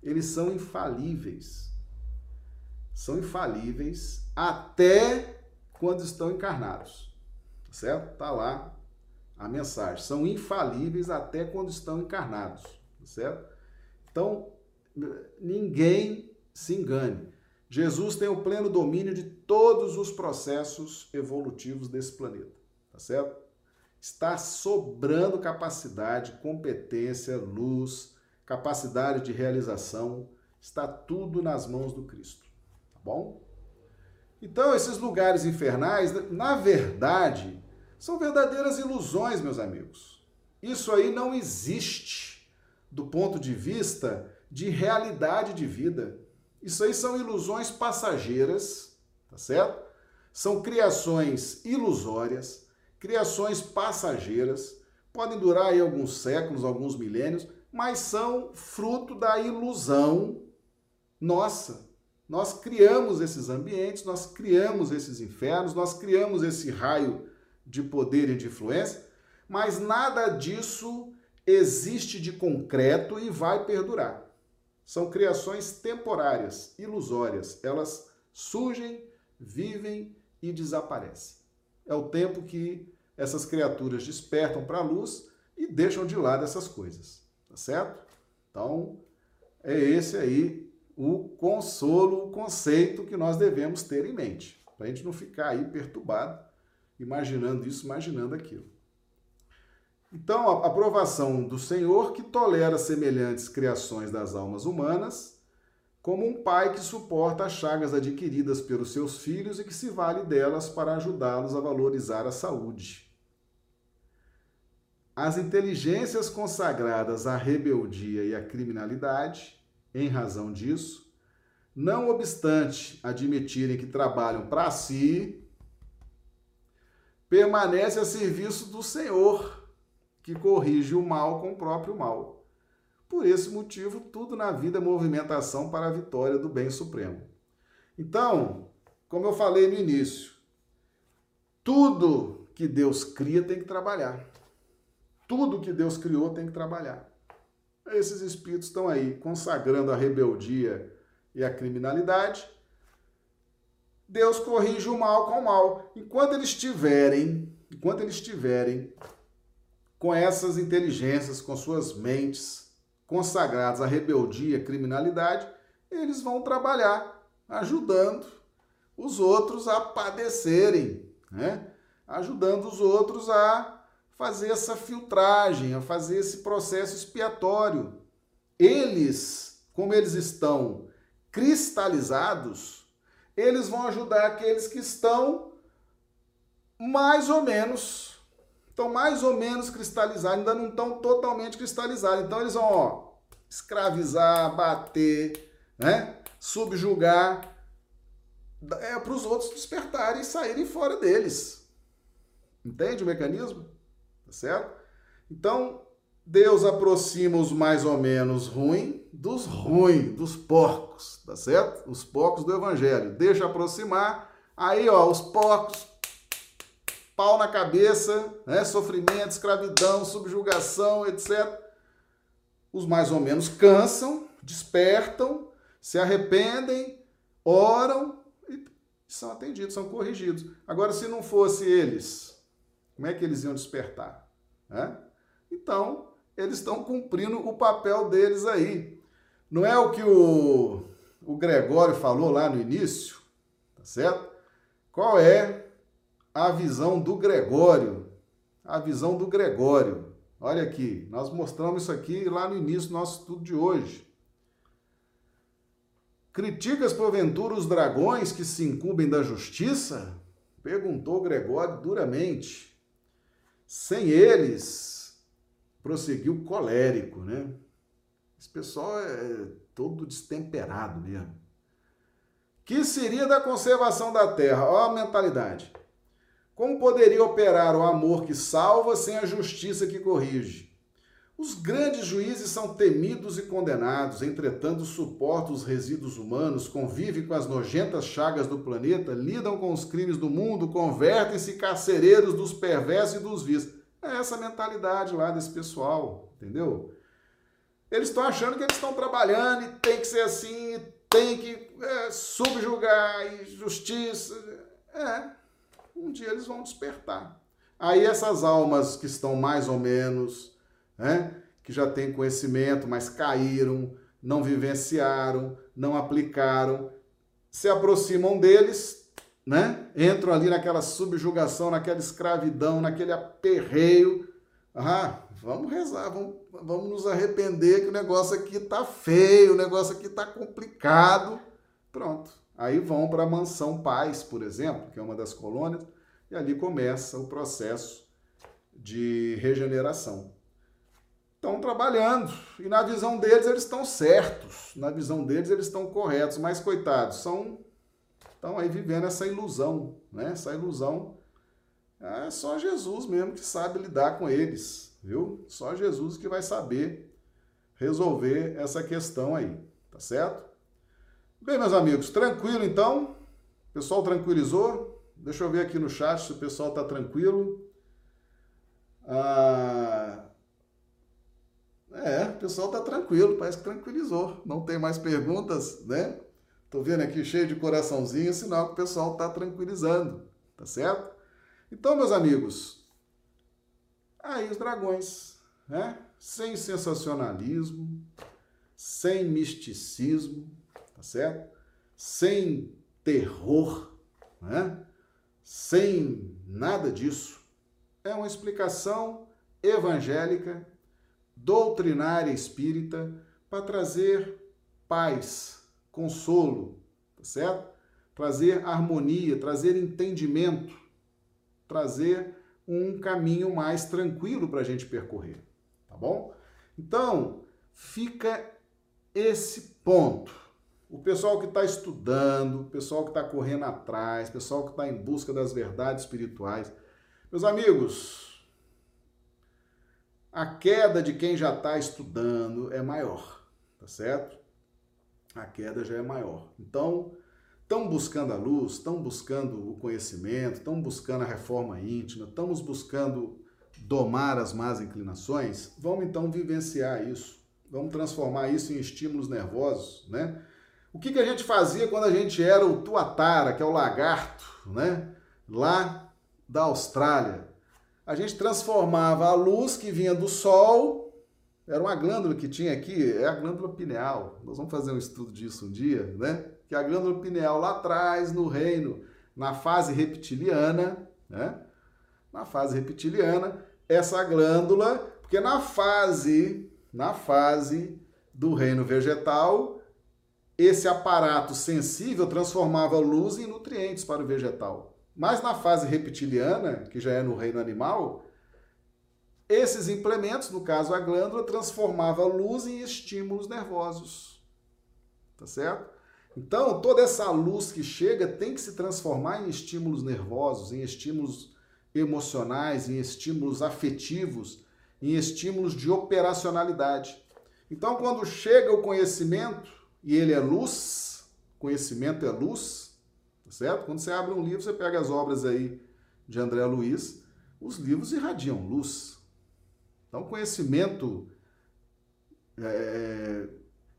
Eles são infalíveis. São infalíveis até quando estão encarnados. Tá certo? Tá lá a mensagem. São infalíveis até quando estão encarnados. Tá certo? Então, ninguém se engane. Jesus tem o pleno domínio de todos os processos evolutivos desse planeta, tá certo? Está sobrando capacidade, competência, luz, capacidade de realização, está tudo nas mãos do Cristo, tá bom? Então, esses lugares infernais, na verdade, são verdadeiras ilusões, meus amigos. Isso aí não existe do ponto de vista de realidade de vida. Isso aí são ilusões passageiras, tá certo? São criações ilusórias, criações passageiras, podem durar aí alguns séculos, alguns milênios, mas são fruto da ilusão nossa, nós criamos esses ambientes, nós criamos esses infernos, nós criamos esse raio de poder e de influência, mas nada disso existe de concreto e vai perdurar. São criações temporárias, ilusórias. Elas surgem, vivem e desaparecem. É o tempo que essas criaturas despertam para a luz e deixam de lado essas coisas, tá certo? Então, é esse aí o consolo, o conceito que nós devemos ter em mente, para a gente não ficar aí perturbado, imaginando isso, imaginando aquilo. Então, a aprovação do Senhor que tolera semelhantes criações das almas humanas, como um pai que suporta as chagas adquiridas pelos seus filhos e que se vale delas para ajudá-los a valorizar a saúde. As inteligências consagradas à rebeldia e à criminalidade em razão disso, não obstante admitirem que trabalham para si, permanece a serviço do Senhor, que corrige o mal com o próprio mal. Por esse motivo, tudo na vida é movimentação para a vitória do bem supremo. Então, como eu falei no início, tudo que Deus cria tem que trabalhar. Tudo que Deus criou tem que trabalhar. Esses espíritos estão aí consagrando a rebeldia e a criminalidade. Deus corrige o mal com o mal. Enquanto eles estiverem, enquanto eles estiverem com essas inteligências, com suas mentes consagradas à rebeldia, à criminalidade, eles vão trabalhar ajudando os outros a padecerem, né? ajudando os outros a fazer essa filtragem, a fazer esse processo expiatório. Eles, como eles estão cristalizados, eles vão ajudar aqueles que estão mais ou menos, estão mais ou menos cristalizados, ainda não estão totalmente cristalizados. Então eles vão, ó, escravizar, bater, né? subjugar, é, para os outros despertarem e saírem fora deles. Entende o mecanismo? Certo? Então, Deus aproxima os mais ou menos ruins dos ruins, dos porcos, tá certo? Os porcos do evangelho. Deixa aproximar, aí ó, os porcos, pau na cabeça, né? sofrimento, escravidão, subjugação, etc. Os mais ou menos cansam, despertam, se arrependem, oram e são atendidos, são corrigidos. Agora, se não fosse eles, como é que eles iam despertar? Né? Então, eles estão cumprindo o papel deles aí. Não é o que o, o Gregório falou lá no início, tá certo? Qual é a visão do Gregório? A visão do Gregório. Olha aqui, nós mostramos isso aqui lá no início do nosso estudo de hoje. Criticas porventura os dragões que se incumbem da justiça? Perguntou Gregório duramente. Sem eles, prosseguiu colérico, né? Esse pessoal é todo destemperado mesmo. Que seria da conservação da terra? Olha a mentalidade. Como poderia operar o amor que salva sem a justiça que corrige? Os grandes juízes são temidos e condenados, entretanto, suportam os resíduos humanos, convivem com as nojentas chagas do planeta, lidam com os crimes do mundo, convertem-se carcereiros dos perversos e dos vis. É essa mentalidade lá desse pessoal, entendeu? Eles estão achando que eles estão trabalhando e tem que ser assim, tem que é, subjugar e justiça. É, um dia eles vão despertar. Aí essas almas que estão mais ou menos né? que já têm conhecimento, mas caíram, não vivenciaram, não aplicaram, se aproximam deles, né? entram ali naquela subjugação, naquela escravidão, naquele aperreio. Ah, vamos rezar, vamos, vamos nos arrepender que o negócio aqui tá feio, o negócio aqui tá complicado. Pronto. Aí vão para a Mansão Paz, por exemplo, que é uma das colônias, e ali começa o processo de regeneração estão trabalhando. E na visão deles, eles estão certos. Na visão deles, eles estão corretos. Mas, coitados, são estão aí vivendo essa ilusão, né? Essa ilusão é só Jesus mesmo que sabe lidar com eles, viu? Só Jesus que vai saber resolver essa questão aí, tá certo? Bem, meus amigos, tranquilo então? O pessoal tranquilizou? Deixa eu ver aqui no chat se o pessoal tá tranquilo. Ah, é, o pessoal tá tranquilo, parece que tranquilizou. Não tem mais perguntas, né? Tô vendo aqui cheio de coraçãozinho, sinal que o pessoal tá tranquilizando, tá certo? Então, meus amigos, aí os dragões, né? Sem sensacionalismo, sem misticismo, tá certo? Sem terror, né? Sem nada disso. É uma explicação evangélica doutrinária espírita para trazer paz, consolo, tá certo? Trazer harmonia, trazer entendimento, trazer um caminho mais tranquilo para a gente percorrer, tá bom? Então, fica esse ponto. O pessoal que está estudando, o pessoal que está correndo atrás, o pessoal que está em busca das verdades espirituais. Meus amigos, a queda de quem já está estudando é maior, tá certo? A queda já é maior. Então, estão buscando a luz, estão buscando o conhecimento, estão buscando a reforma íntima, estamos buscando domar as más inclinações, vamos então vivenciar isso. Vamos transformar isso em estímulos nervosos, né? O que, que a gente fazia quando a gente era o tuatara, que é o lagarto, né? Lá da Austrália a gente transformava a luz que vinha do sol, era uma glândula que tinha aqui, é a glândula pineal. Nós vamos fazer um estudo disso um dia, né? Que a glândula pineal lá atrás, no reino, na fase reptiliana, né? Na fase reptiliana, essa glândula, porque na fase, na fase do reino vegetal, esse aparato sensível transformava luz em nutrientes para o vegetal. Mas na fase reptiliana, que já é no reino animal, esses implementos, no caso a glândula, transformava a luz em estímulos nervosos. Tá certo? Então, toda essa luz que chega tem que se transformar em estímulos nervosos, em estímulos emocionais, em estímulos afetivos, em estímulos de operacionalidade. Então, quando chega o conhecimento, e ele é luz, conhecimento é luz, certo? Quando você abre um livro, você pega as obras aí de André Luiz, os livros irradiam luz. Então, conhecimento é,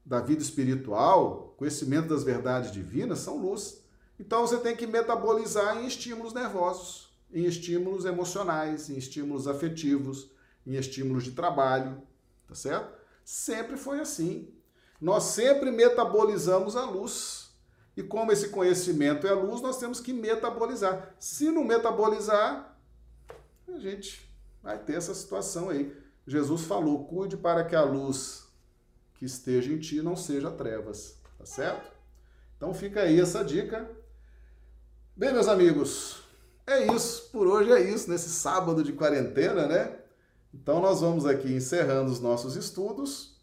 da vida espiritual, conhecimento das verdades divinas são luz. Então você tem que metabolizar em estímulos nervosos, em estímulos emocionais, em estímulos afetivos, em estímulos de trabalho, tá certo? Sempre foi assim. Nós sempre metabolizamos a luz. E como esse conhecimento é luz, nós temos que metabolizar. Se não metabolizar, a gente vai ter essa situação aí. Jesus falou: cuide para que a luz que esteja em ti não seja trevas, tá certo? Então fica aí essa dica. Bem, meus amigos, é isso. Por hoje é isso, nesse sábado de quarentena, né? Então nós vamos aqui encerrando os nossos estudos.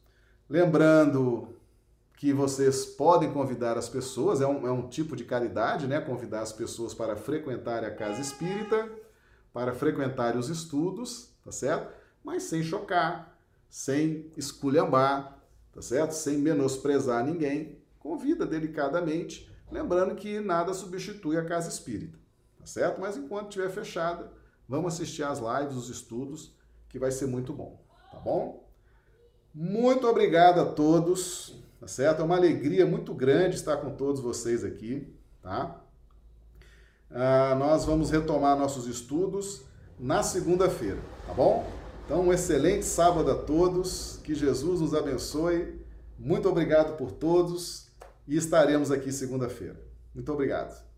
Lembrando que vocês podem convidar as pessoas, é um, é um tipo de caridade, né? Convidar as pessoas para frequentar a casa espírita, para frequentar os estudos, tá certo? Mas sem chocar, sem esculhambar, tá certo? Sem menosprezar ninguém. Convida delicadamente, lembrando que nada substitui a casa espírita, tá certo? Mas enquanto estiver fechada, vamos assistir às lives, os estudos, que vai ser muito bom, tá bom? Muito obrigado a todos, tá certo? É uma alegria muito grande estar com todos vocês aqui, tá? Ah, nós vamos retomar nossos estudos na segunda-feira, tá bom? Então, um excelente sábado a todos, que Jesus nos abençoe. Muito obrigado por todos e estaremos aqui segunda-feira. Muito obrigado.